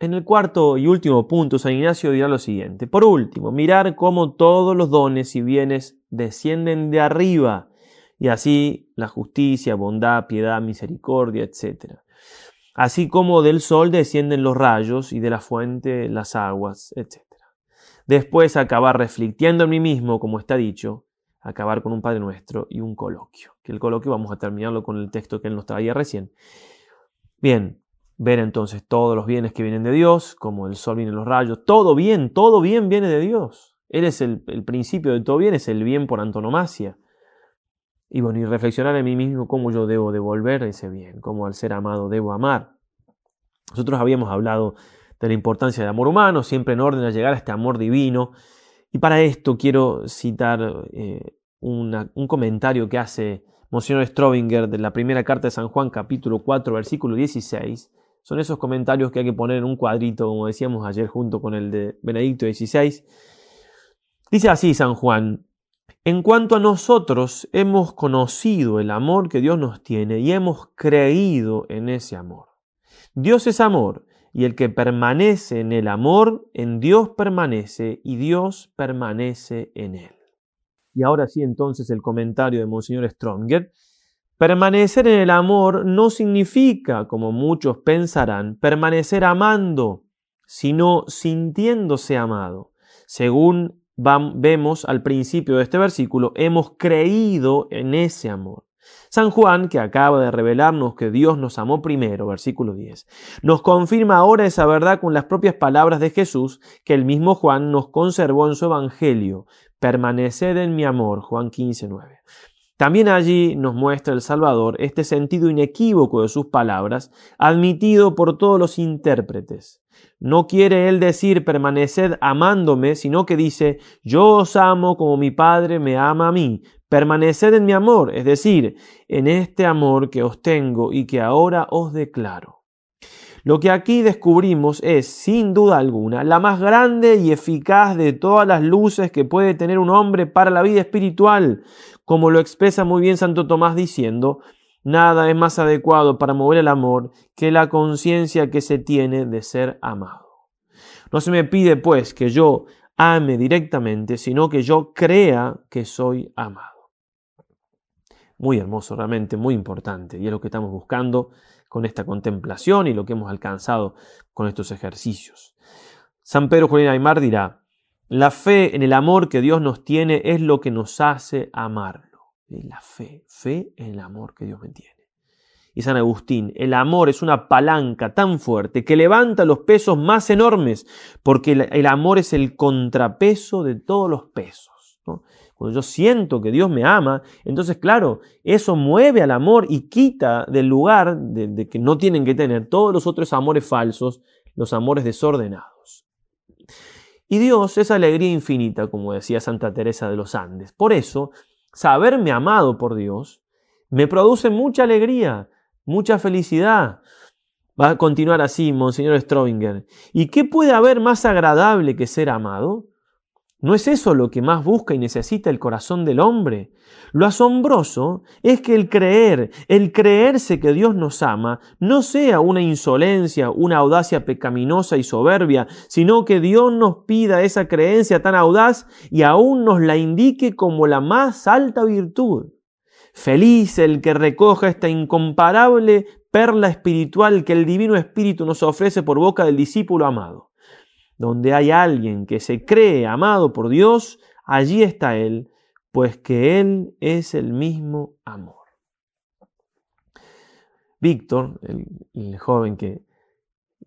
En el cuarto y último punto, San Ignacio dirá lo siguiente. Por último, mirar cómo todos los dones y bienes descienden de arriba, y así la justicia, bondad, piedad, misericordia, etc. Así como del sol descienden los rayos y de la fuente las aguas, etc. Después acabar reflexionando en mí mismo, como está dicho, acabar con un Padre Nuestro y un coloquio. Que el coloquio vamos a terminarlo con el texto que él nos traía recién. Bien, ver entonces todos los bienes que vienen de Dios, como el sol viene en los rayos, todo bien, todo bien viene de Dios. Él es el, principio de todo bien, es el bien por antonomasia. Y bueno, y reflexionar en mí mismo cómo yo debo devolver ese bien, cómo al ser amado debo amar. Nosotros habíamos hablado de la importancia del amor humano, siempre en orden a llegar a este amor divino. Y para esto quiero citar eh, un comentario que hace Monsignor Strobinger de la primera carta de San Juan, capítulo 4, versículo 16, son esos comentarios que hay que poner en un cuadrito, como decíamos ayer, junto con el de Benedicto XVI. Dice así San Juan, en cuanto a nosotros hemos conocido el amor que Dios nos tiene y hemos creído en ese amor. Dios es amor y el que permanece en el amor, en Dios permanece y Dios permanece en él. Y ahora sí entonces el comentario de Monseñor Stronger Permanecer en el amor no significa, como muchos pensarán, permanecer amando, sino sintiéndose amado. Según vemos al principio de este versículo, hemos creído en ese amor. San Juan, que acaba de revelarnos que Dios nos amó primero, versículo 10, nos confirma ahora esa verdad con las propias palabras de Jesús que el mismo Juan nos conservó en su Evangelio. Permaneced en mi amor, Juan 15, 9. También allí nos muestra el Salvador este sentido inequívoco de sus palabras, admitido por todos los intérpretes. No quiere él decir permaneced amándome, sino que dice yo os amo como mi Padre me ama a mí. Permaneced en mi amor, es decir, en este amor que os tengo y que ahora os declaro. Lo que aquí descubrimos es, sin duda alguna, la más grande y eficaz de todas las luces que puede tener un hombre para la vida espiritual, como lo expresa muy bien Santo Tomás diciendo, nada es más adecuado para mover el amor que la conciencia que se tiene de ser amado. No se me pide, pues, que yo ame directamente, sino que yo crea que soy amado. Muy hermoso, realmente, muy importante, y es lo que estamos buscando con esta contemplación y lo que hemos alcanzado con estos ejercicios. San Pedro Julián Aymar dirá, la fe en el amor que Dios nos tiene es lo que nos hace amarlo. La fe, fe en el amor que Dios me tiene. Y San Agustín, el amor es una palanca tan fuerte que levanta los pesos más enormes, porque el amor es el contrapeso de todos los pesos. Cuando yo siento que Dios me ama, entonces claro, eso mueve al amor y quita del lugar de, que no tienen que tener todos los otros amores falsos, los amores desordenados. Y Dios es alegría infinita, como decía Santa Teresa de los Andes. Por eso, saberme amado por Dios me produce mucha alegría, mucha felicidad. Va a continuar así, Monseñor Strobinger. ¿Y qué puede haber más agradable que ser amado? ¿No es eso lo que más busca y necesita el corazón del hombre? Lo asombroso es que el creer, el creerse que Dios nos ama, no sea una insolencia, una audacia pecaminosa y soberbia, sino que Dios nos pida esa creencia tan audaz y aún nos la indique como la más alta virtud. Feliz el que recoja esta incomparable perla espiritual que el Divino Espíritu nos ofrece por boca del discípulo amado. Donde hay alguien que se cree amado por Dios, allí está Él, pues que Él es el mismo amor. Víctor, el, joven que,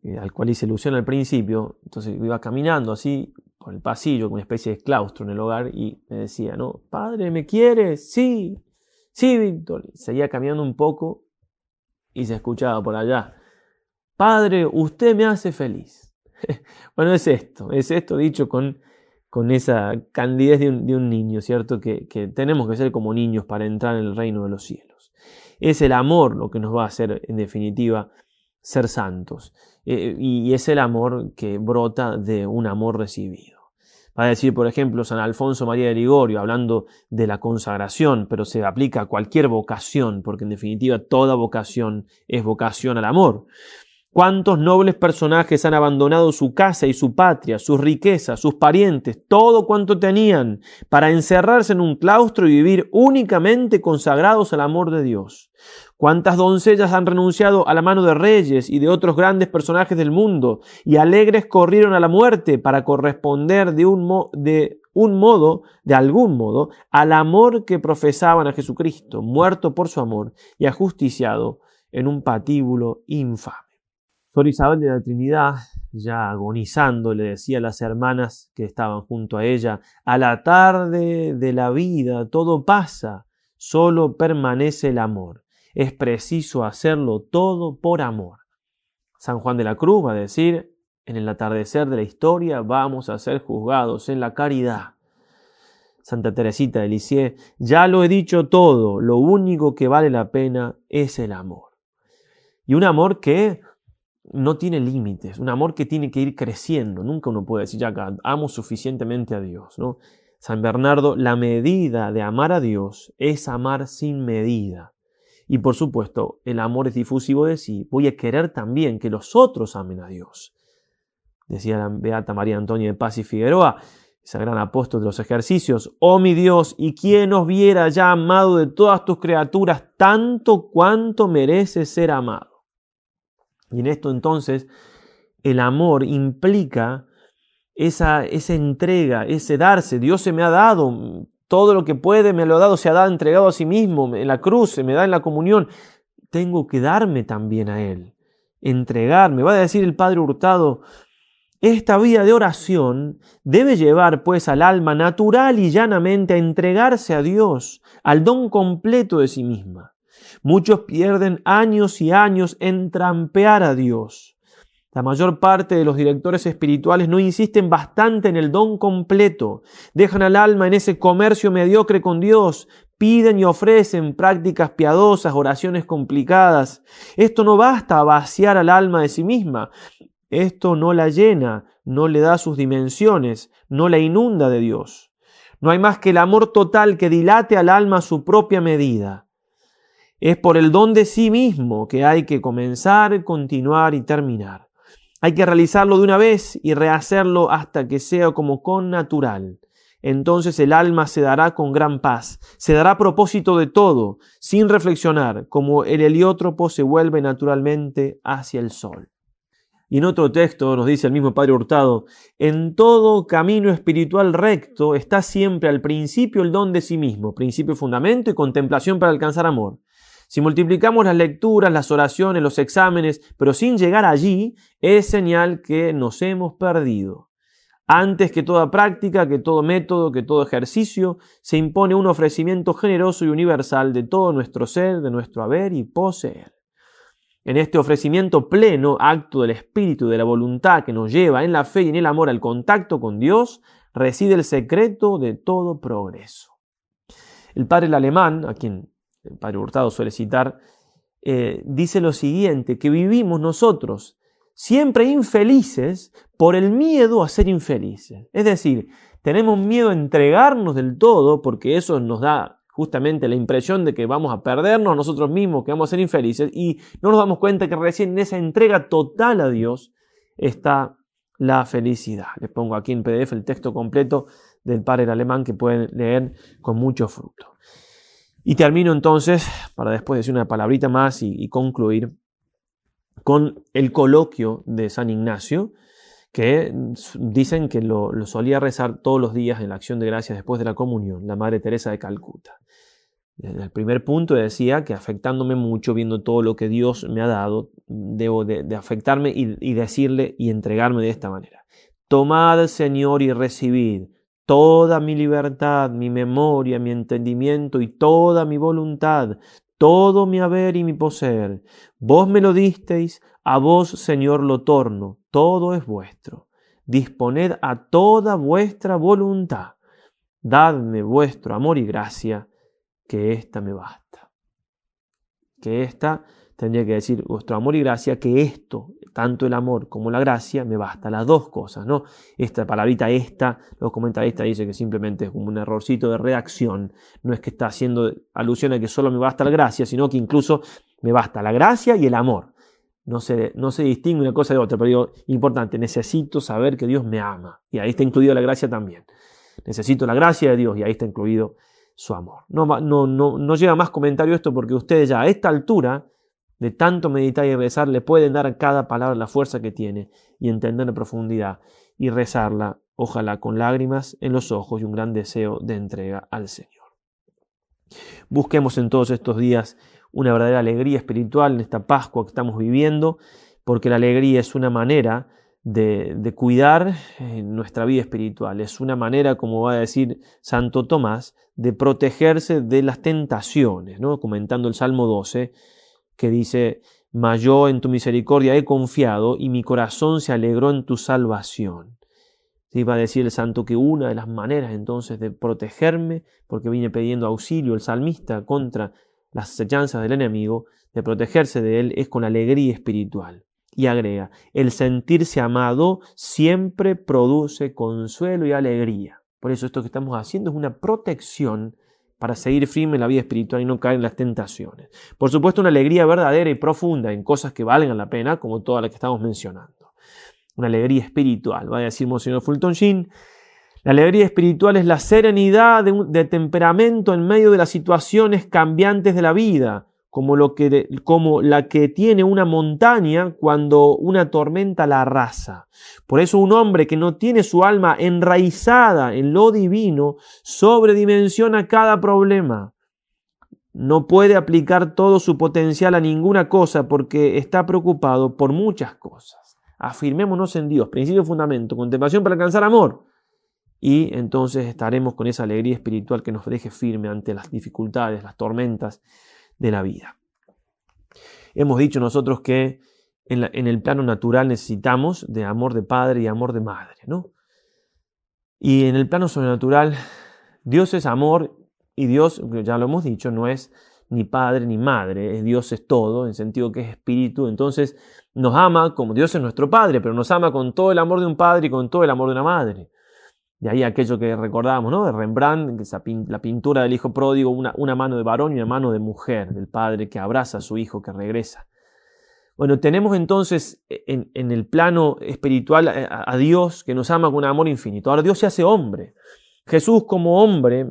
eh, al cual hice ilusión al principio, entonces iba caminando así por el pasillo, como una especie de claustro en el hogar, y me decía, ¿no? Padre, ¿me quieres? Sí, sí, Víctor. seguía caminando un poco y se escuchaba por allá, Padre, usted me hace feliz. bueno, es esto, es esto dicho con, con esa candidez de un, niño, ¿cierto? Que, tenemos que ser como niños para entrar en el reino de los cielos. Es el amor lo que nos va a hacer, en definitiva, ser santos. Eh, y es el amor que brota de un amor recibido. Va a decir, por ejemplo, San Alfonso María de Ligorio, hablando de la consagración, pero se aplica a cualquier vocación, porque en definitiva toda vocación es vocación al amor. Cuántos nobles personajes han abandonado su casa y su patria, sus riquezas, sus parientes, todo cuanto tenían, para encerrarse en un claustro y vivir únicamente consagrados al amor de Dios. Cuántas doncellas han renunciado a la mano de reyes y de otros grandes personajes del mundo y alegres corrieron a la muerte para corresponder de un, de un modo, de algún modo, al amor que profesaban a Jesucristo, muerto por su amor y ajusticiado en un patíbulo infame. Sor Isabel de la Trinidad, ya agonizando, le decía a las hermanas que estaban junto a ella, a la tarde de la vida todo pasa, solo permanece el amor. Es preciso hacerlo todo por amor. San Juan de la Cruz va a decir, en el atardecer de la historia vamos a ser juzgados en la caridad. Santa Teresita de Lisieux, ya lo he dicho todo, lo único que vale la pena es el amor. Y un amor que no tiene límites, un amor que tiene que ir creciendo. Nunca uno puede decir, ya amo suficientemente a Dios. ¿no? San Bernardo, la medida de amar a Dios es amar sin medida. Y por supuesto, el amor es difusivo de sí. Voy a querer también que los otros amen a Dios. Decía la Beata María Antonia de Paz y Figueroa, esa gran apóstol de los ejercicios, oh mi Dios, y quién os viera ya amado de todas tus criaturas tanto cuanto merece ser amado. Y en esto entonces el amor implica esa, esa entrega, ese darse. Dios se me ha dado todo lo que puede, me lo ha dado, se ha dado entregado a sí mismo en la cruz, se me da en la comunión. Tengo que darme también a Él, entregarme. Va a decir el Padre Hurtado, esta vida de oración debe llevar pues al alma natural y llanamente a entregarse a Dios, al don completo de sí misma. Muchos pierden años y años en trampear a Dios. La mayor parte de los directores espirituales no insisten bastante en el don completo, dejan al alma en ese comercio mediocre con Dios, piden y ofrecen prácticas piadosas, oraciones complicadas. Esto no basta a vaciar al alma de sí misma, esto no la llena, no le da sus dimensiones, no la inunda de Dios. No hay más que el amor total que dilate al alma a su propia medida. Es por el don de sí mismo que hay que comenzar, continuar y terminar. Hay que realizarlo de una vez y rehacerlo hasta que sea como con natural. Entonces el alma se dará con gran paz, se dará propósito de todo, sin reflexionar, como el heliótropo se vuelve naturalmente hacia el sol. Y en otro texto nos dice el mismo Padre Hurtado, en todo camino espiritual recto está siempre al principio el don de sí mismo, principio fundamento y contemplación para alcanzar amor. Si multiplicamos las lecturas, las oraciones, los exámenes, pero sin llegar allí, es señal que nos hemos perdido. Antes que toda práctica, que todo método, que todo ejercicio, se impone un ofrecimiento generoso y universal de todo nuestro ser, de nuestro haber y poseer. En este ofrecimiento pleno, acto del espíritu y de la voluntad que nos lleva en la fe y en el amor al contacto con Dios, reside el secreto de todo progreso. El padre el alemán, a quien el padre Hurtado suele citar, eh, dice lo siguiente, que vivimos nosotros siempre infelices por el miedo a ser infelices. Es decir, tenemos miedo a entregarnos del todo porque eso nos da justamente la impresión de que vamos a perdernos nosotros mismos, que vamos a ser infelices y no nos damos cuenta que recién en esa entrega total a Dios está la felicidad. Les pongo aquí en PDF el texto completo del padre alemán que pueden leer con mucho fruto. Y termino entonces, para después decir una palabrita más y concluir, con el coloquio de San Ignacio, que dicen que lo, solía rezar todos los días en la acción de gracias después de la comunión, la Madre Teresa de Calcuta. En el primer punto decía que afectándome mucho, viendo todo lo que Dios me ha dado, debo de, afectarme y, y decirle y entregarme de esta manera. Tomad, Señor, y recibid toda mi libertad, mi memoria, mi entendimiento y toda mi voluntad, todo mi haber y mi poseer. Vos me lo disteis, a vos, Señor, lo torno, todo es vuestro. Disponed a toda vuestra voluntad. Dadme vuestro amor y gracia, que ésta me basta. Que ésta tendría que decir vuestro amor y gracia, que esto, tanto el amor como la gracia, me basta, las dos cosas, ¿no? Esta palabrita esta, los comentaristas dice que simplemente es como un errorcito de redacción, no es que está haciendo alusión a que solo me basta la gracia, sino que incluso me basta la gracia y el amor. No se, no se distingue una cosa de otra, pero digo, importante, necesito saber que Dios me ama, y ahí está incluido la gracia también. Necesito la gracia de Dios, y ahí está incluido su amor. No, no, no, no lleva más comentario esto porque ustedes ya a esta altura de tanto meditar y rezar, le pueden dar a cada palabra la fuerza que tiene y entender la profundidad y rezarla, ojalá con lágrimas en los ojos y un gran deseo de entrega al Señor. Busquemos en todos estos días una verdadera alegría espiritual en esta Pascua que estamos viviendo, porque la alegría es una manera de, cuidar eh, nuestra vida espiritual, es una manera, como va a decir Santo Tomás, de protegerse de las tentaciones, ¿no? comentando el Salmo 12 que dice, mas yo en tu misericordia he confiado y mi corazón se alegró en tu salvación. Se iba a decir el santo que una de las maneras entonces de protegerme, porque vine pidiendo auxilio el salmista contra las acechanzas del enemigo, de protegerse de él es con alegría espiritual. Y agrega, el sentirse amado siempre produce consuelo y alegría. Por eso esto que estamos haciendo es una protección para seguir firme en la vida espiritual y no caer en las tentaciones. Por supuesto, una alegría verdadera y profunda en cosas que valen la pena, como todas las que estamos mencionando. Una alegría espiritual, va a decir Monseñor Fulton Sheen. La alegría espiritual es la serenidad de temperamento en medio de las situaciones cambiantes de la vida, como, lo que, como la que tiene una montaña cuando una tormenta la arrasa. Por eso un hombre que no tiene su alma enraizada en lo divino sobredimensiona cada problema. No puede aplicar todo su potencial a ninguna cosa porque está preocupado por muchas cosas. Afirmémonos en Dios, principio fundamento, contemplación para alcanzar amor. Y entonces estaremos con esa alegría espiritual que nos deje firme ante las dificultades, las tormentas de la vida. Hemos dicho nosotros que en, el plano natural necesitamos de amor de padre y amor de madre, ¿no? Y en el plano sobrenatural, Dios es amor y Dios, ya lo hemos dicho, no es ni padre ni madre, Dios es todo, en sentido que es espíritu, entonces nos ama como Dios es nuestro padre, pero nos ama con todo el amor de un padre y con todo el amor de una madre. De ahí aquello que recordábamos, ¿no? De Rembrandt, la pintura del hijo pródigo, una, mano de varón y una mano de mujer, del padre que abraza a su hijo que regresa. Bueno, tenemos entonces en, en, el plano espiritual a, Dios que nos ama con un amor infinito. Ahora Dios se hace hombre. Jesús como hombre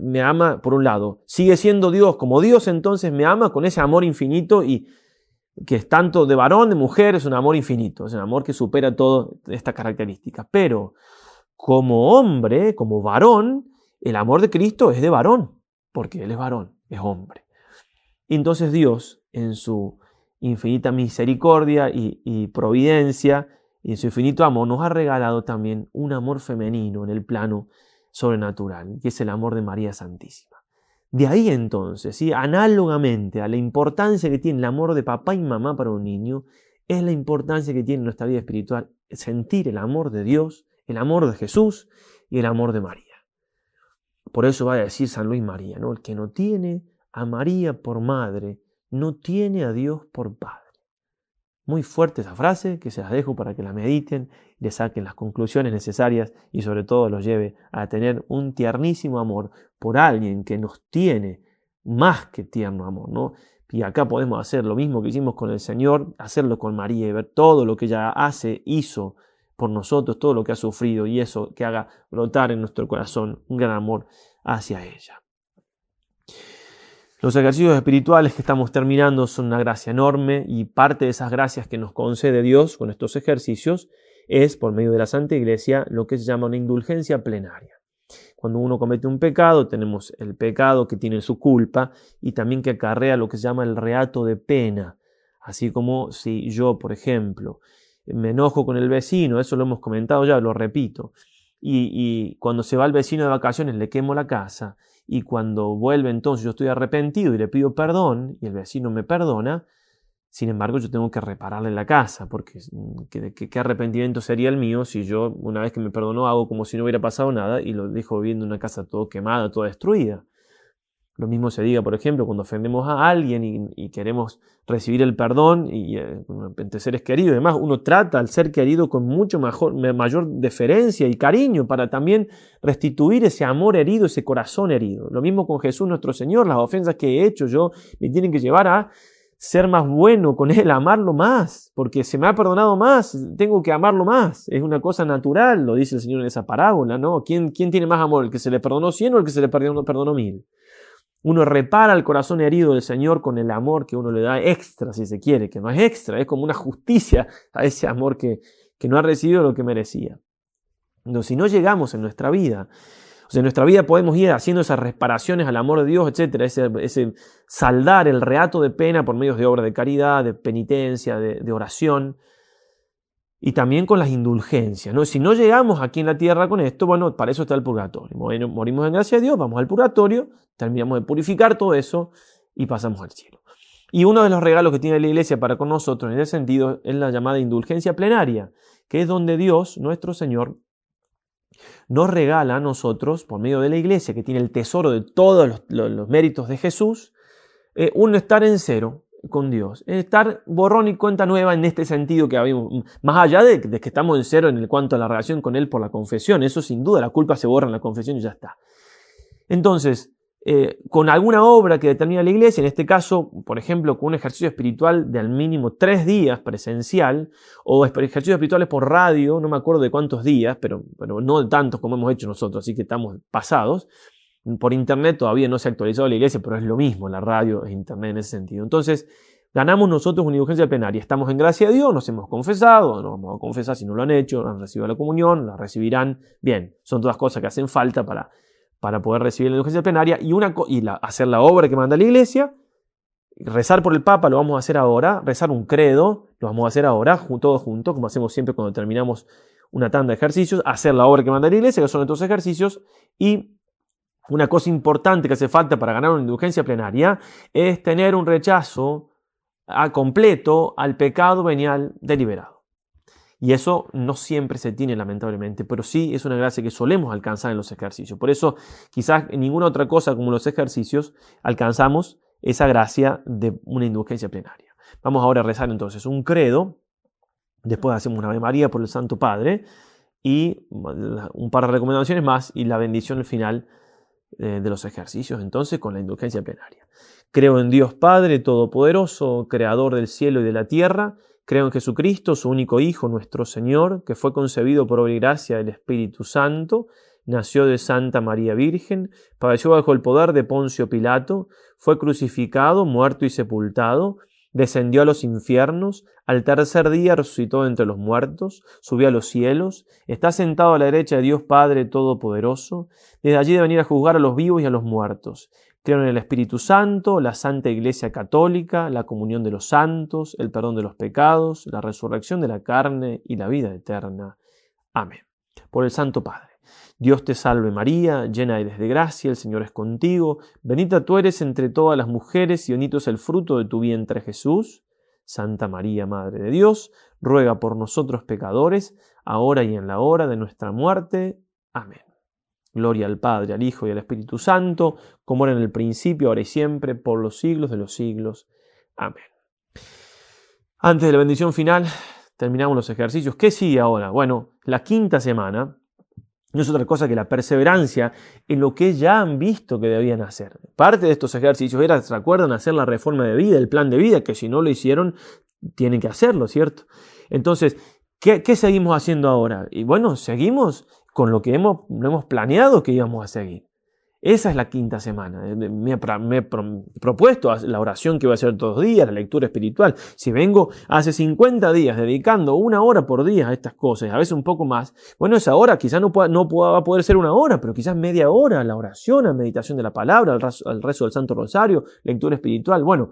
me ama por un lado. Sigue siendo Dios. Como Dios entonces me ama con ese amor infinito y que es tanto de varón, de mujer, es un amor infinito. Es un amor que supera todas estas características. Pero como hombre, como varón, el amor de Cristo es de varón, porque Él es varón, es hombre. Entonces Dios, en su infinita misericordia y, providencia, y en su infinito amor nos ha regalado también un amor femenino en el plano sobrenatural, que es el amor de María Santísima. De ahí entonces, ¿sí? análogamente a la importancia que tiene el amor de papá y mamá para un niño, es la importancia que tiene en nuestra vida espiritual sentir el amor de Dios, el amor de Jesús y el amor de María. Por eso va a decir San Luis María, ¿no? El que no tiene a María por madre, no tiene a Dios por padre. Muy fuerte esa frase, que se las dejo para que la mediten, le saquen las conclusiones necesarias y sobre todo los lleve a tener un tiernísimo amor por alguien que nos tiene más que tierno amor, ¿no? Y acá podemos hacer lo mismo que hicimos con el Señor, hacerlo con María y ver todo lo que ella hace, hizo por nosotros, todo lo que ha sufrido y eso que haga brotar en nuestro corazón un gran amor hacia ella. Los ejercicios espirituales que estamos terminando son una gracia enorme y parte de esas gracias que nos concede Dios con estos ejercicios es, por medio de la Santa Iglesia, lo que se llama una indulgencia plenaria. Cuando uno comete un pecado, tenemos el pecado que tiene su culpa y también que acarrea lo que se llama el reato de pena. Así como si yo, por ejemplo, me enojo con el vecino, eso lo hemos comentado ya, lo repito, y, cuando se va el vecino de vacaciones le quemo la casa, y cuando vuelve entonces yo estoy arrepentido y le pido perdón y el vecino me perdona, sin embargo yo tengo que repararle la casa, porque mm, ¿qué, arrepentimiento sería el mío si yo una vez que me perdonó hago como si no hubiera pasado nada y lo dejo viviendo en una casa todo quemada, toda destruida? Lo mismo se diga, por ejemplo, cuando ofendemos a alguien y, queremos recibir el perdón y, eh, seres queridos. Además, uno trata al ser querido con mucho mayor deferencia y cariño para también restituir ese amor herido, ese corazón herido. Lo mismo con Jesús nuestro Señor. Las ofensas que he hecho yo me tienen que llevar a ser más bueno con Él, amarlo más, porque se me ha perdonado más, tengo que amarlo más. Es una cosa natural, lo dice el Señor en esa parábola, ¿no? ¿Quién, tiene más amor, el que se le perdonó cien o el que se le perdonó, perdonó mil? Uno repara el corazón herido del Señor con el amor que uno le da extra, si se quiere, que no es extra, es como una justicia a ese amor que, que no ha recibido lo que merecía. Entonces, si no llegamos en nuestra vida, o sea, en nuestra vida podemos ir haciendo esas reparaciones al amor de Dios, etc., ese, ese saldar el reato de pena por medios de obra de caridad, de penitencia, de oración, y también con las indulgencias. ¿no? Si no llegamos aquí en la tierra con esto, bueno, para eso está el purgatorio. Morimos en gracia de Dios, vamos al purgatorio, terminamos de purificar todo eso y pasamos al cielo. Y uno de los regalos que tiene la iglesia para con nosotros en ese sentido es la llamada indulgencia plenaria, que es donde Dios, nuestro Señor, nos regala a nosotros, por medio de la iglesia, que tiene el tesoro de todos los, méritos de Jesús, eh, un estar en cero, con Dios. Es estar borrón y cuenta nueva en este sentido que habíamos, más allá de, que estamos en cero en el cuanto a la relación con Él por la confesión, eso sin duda, la culpa se borra en la confesión y ya está. Entonces, eh, con alguna obra que determina la iglesia, en este caso, por ejemplo, con un ejercicio espiritual de al mínimo tres días presencial, o ejercicios espirituales por radio, no me acuerdo de cuántos días, pero, pero no de tantos como hemos hecho nosotros, así que estamos pasados, por internet todavía no se ha actualizado la iglesia, pero es lo mismo, la radio es internet en ese sentido. Entonces, ganamos nosotros una indulgencia plenaria. Estamos en gracia de Dios, nos hemos confesado, nos vamos a confesar si no lo han hecho, han recibido la comunión, la recibirán. Bien, son todas cosas que hacen falta para, para poder recibir la indulgencia plenaria y, una, y hacer la obra que manda la iglesia. Rezar por el Papa lo vamos a hacer ahora, rezar un credo lo vamos a hacer ahora, todos juntos, como hacemos siempre cuando terminamos una tanda de ejercicios, hacer la obra que manda la iglesia, que son estos ejercicios, y una cosa importante que hace falta para ganar una indulgencia plenaria es tener un rechazo a completo al pecado venial deliberado. Y eso no siempre se tiene, lamentablemente, pero sí es una gracia que solemos alcanzar en los ejercicios. Por eso, quizás en ninguna otra cosa como los ejercicios alcanzamos esa gracia de una indulgencia plenaria. Vamos ahora a rezar entonces un credo, después hacemos una Ave María por el Santo Padre y un par de recomendaciones más y la bendición final eh, de los ejercicios, entonces con la indulgencia plenaria. Creo en Dios Padre Todopoderoso, Creador del cielo y de la tierra. Creo en Jesucristo, su único Hijo, nuestro Señor, que fue concebido por obra y gracia del Espíritu Santo, nació de Santa María Virgen, padeció bajo el poder de Poncio Pilato, fue crucificado, muerto y sepultado, descendió a los infiernos, al tercer día resucitó entre los muertos, subió a los cielos, está sentado a la derecha de Dios Padre Todopoderoso, desde allí de venir a juzgar a los vivos y a los muertos. Creo en el Espíritu Santo, la Santa Iglesia Católica, la comunión de los santos, el perdón de los pecados, la resurrección de la carne y la vida eterna. Amén. Por el Santo Padre. Dios te salve María, llena eres de gracia, el Señor es contigo, bendita tú eres entre todas las mujeres y bendito es el fruto de tu vientre Jesús. Santa María, Madre de Dios, ruega por nosotros pecadores, ahora y en la hora de nuestra muerte. Amén. Gloria al Padre, al Hijo y al Espíritu Santo, como era en el principio, ahora y siempre, por los siglos de los siglos. Amén. Antes de la bendición final, terminamos los ejercicios. ¿Qué sigue ahora? Bueno, la quinta semana no es otra cosa que la perseverancia en lo que ya han visto que debían hacer. Parte de estos ejercicios era, ¿se acuerdan? Hacer la reforma de vida, el plan de vida, que si no lo hicieron, tienen que hacerlo, ¿cierto? Entonces, ¿qué, qué seguimos haciendo ahora? Y bueno, seguimos con lo que hemos, hemos planeado que íbamos a seguir. Esa es la quinta semana. Eh, me, he propuesto la oración que voy a hacer todos los días, la lectura espiritual. Si vengo hace 50 días dedicando una hora por día a estas cosas, a veces un poco más, bueno, esa hora quizás no, pueda, no pueda, va a poder ser una hora, pero quizás media hora a la oración, a meditación de la palabra, al rezo del Santo Rosario, lectura espiritual. Bueno,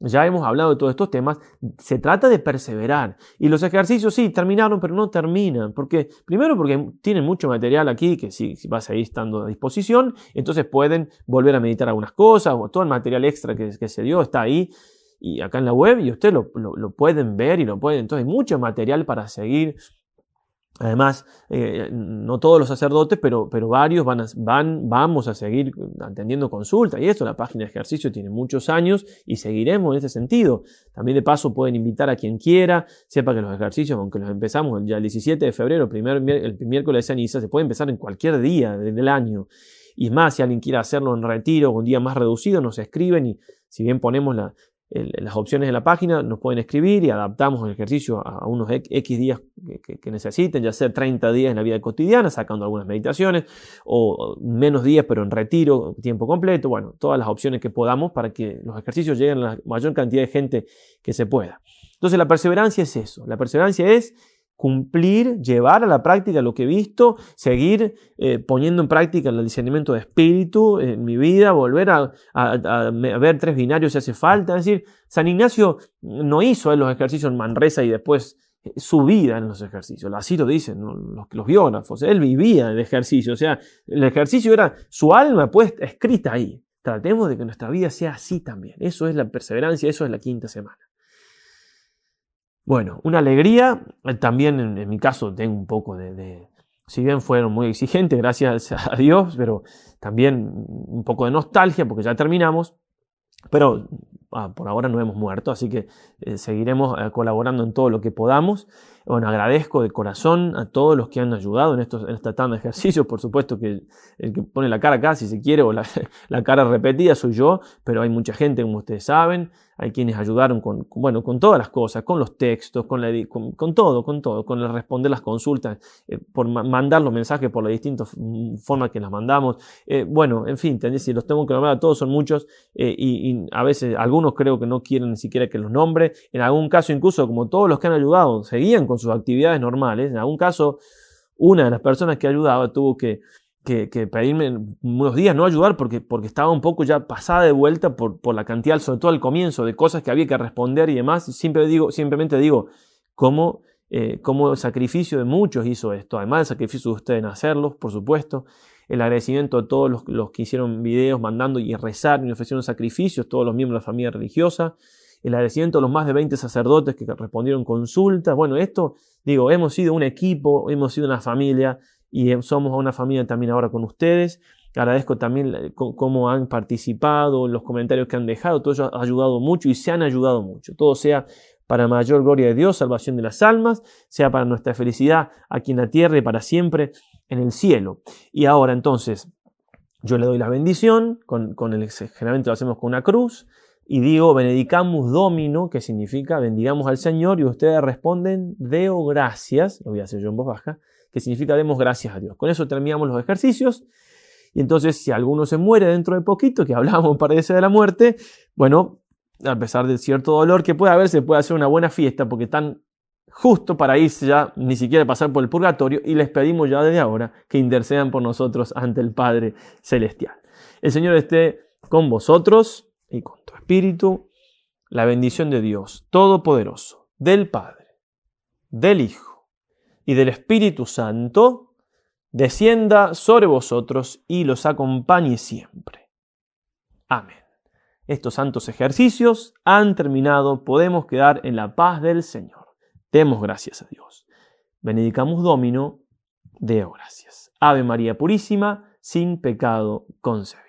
ya hemos hablado de todos estos temas. Se trata de perseverar. Y los ejercicios sí, terminaron, pero no terminan. Porque, primero porque tienen mucho material aquí que sí, va a estando a disposición. Entonces pueden volver a meditar algunas cosas o todo el material extra que, que se dio está ahí y acá en la web y ustedes lo, lo, pueden ver y lo pueden. Entonces hay mucho material para seguir Además, eh, no todos los sacerdotes, pero, pero varios van, van, vamos a seguir atendiendo consultas. Y esto, la página de ejercicio tiene muchos años y seguiremos en ese sentido. También de paso pueden invitar a quien quiera, sepa que los ejercicios, aunque los empezamos ya el 17 de febrero, primer, el miércoles de ceniza, se puede empezar en cualquier día del año. Y más, si alguien quiere hacerlo en retiro o un día más reducido, nos escriben y si bien ponemos la, las opciones de la página, nos pueden escribir y adaptamos el ejercicio a unos X días que, necesiten, ya sea 30 días en la vida cotidiana, sacando algunas meditaciones, o menos días pero en retiro, tiempo completo, bueno, todas las opciones que podamos para que los ejercicios lleguen a la mayor cantidad de gente que se pueda. Entonces la perseverancia es eso, la perseverancia es cumplir, llevar a la práctica lo que he visto, seguir eh, poniendo en práctica el discernimiento de espíritu en mi vida, volver a, ver tres binarios si hace falta. Es decir, San Ignacio no hizo los ejercicios en Manresa y después eh, su vida en los ejercicios. Así lo dicen los, los, biógrafos. Él vivía el ejercicio. O sea, el ejercicio era su alma puesta, escrita ahí. Tratemos de que nuestra vida sea así también. Eso es la perseverancia, eso es la quinta semana. Bueno, una alegría, eh, también en, mi caso tengo un poco de, si bien fueron muy exigentes, gracias a Dios, pero también un poco de nostalgia porque ya terminamos, pero ah, por ahora no hemos muerto, así que eh, seguiremos eh, colaborando en todo lo que podamos. Bueno, agradezco de corazón a todos los que han ayudado en, estos, en esta tanda de ejercicios. Por supuesto que el que pone la cara acá, si se quiere, o la, la cara repetida soy yo, pero hay mucha gente, como ustedes saben, hay quienes ayudaron con, bueno, con todas las cosas, con los textos, con, la, con, todo, con todo, con el responder las consultas, eh, por mandar los mensajes por las distintas formas que las mandamos. Eh, bueno, en fin, si los tengo que nombrar a todos son muchos eh, y, a veces algunos creo que no quieren ni siquiera que los nombre. En algún caso, incluso como todos los que han ayudado, seguían con sus actividades normales. En algún caso, una de las personas que ayudaba tuvo que que, pedirme unos días no ayudar porque, porque estaba un poco ya pasada de vuelta por, por, la cantidad, sobre todo al comienzo, de cosas que había que responder y demás. Siempre digo, simplemente digo, cómo, eh, cómo el sacrificio de muchos hizo esto. Además del sacrificio de ustedes en hacerlos, por supuesto. El agradecimiento a todos los, los que hicieron videos mandando y rezar y ofrecieron sacrificios, todos los miembros de la familia religiosa. El agradecimiento a los más de 20 sacerdotes que respondieron consultas. Bueno, esto, digo, hemos sido un equipo, hemos sido una familia y eh, somos una familia también ahora con ustedes. Agradezco también cómo han participado, los comentarios que han dejado, todo eso ha ayudado mucho y se han ayudado mucho. Todo sea para mayor gloria de Dios, salvación de las almas, sea para nuestra felicidad aquí en la tierra y para siempre en el cielo. Y ahora entonces, yo le doy la bendición, con, con el, generalmente lo hacemos con una cruz, y digo benedicamus domino, que significa bendigamos al Señor, y ustedes responden deo gracias, lo voy a hacer yo en voz baja, que significa demos gracias a Dios. Con eso terminamos los ejercicios. Y entonces, si alguno se muere dentro de poquito, que hablábamos parece de la muerte, bueno, a pesar de cierto dolor que puede haber, se puede hacer una buena fiesta porque están justo para irse ya, ni siquiera pasar por el purgatorio, y les pedimos ya desde ahora que intercedan por nosotros ante el Padre Celestial. El Señor esté con vosotros y con tu espíritu, la bendición de Dios Todopoderoso, del Padre, del Hijo y del Espíritu Santo, descienda sobre vosotros y los acompañe siempre. Amén. Estos santos ejercicios han terminado, podemos quedar en la paz del Señor. Demos gracias a Dios. Benedicamus Domino, Deo gracias. Ave María Purísima, sin pecado concebida.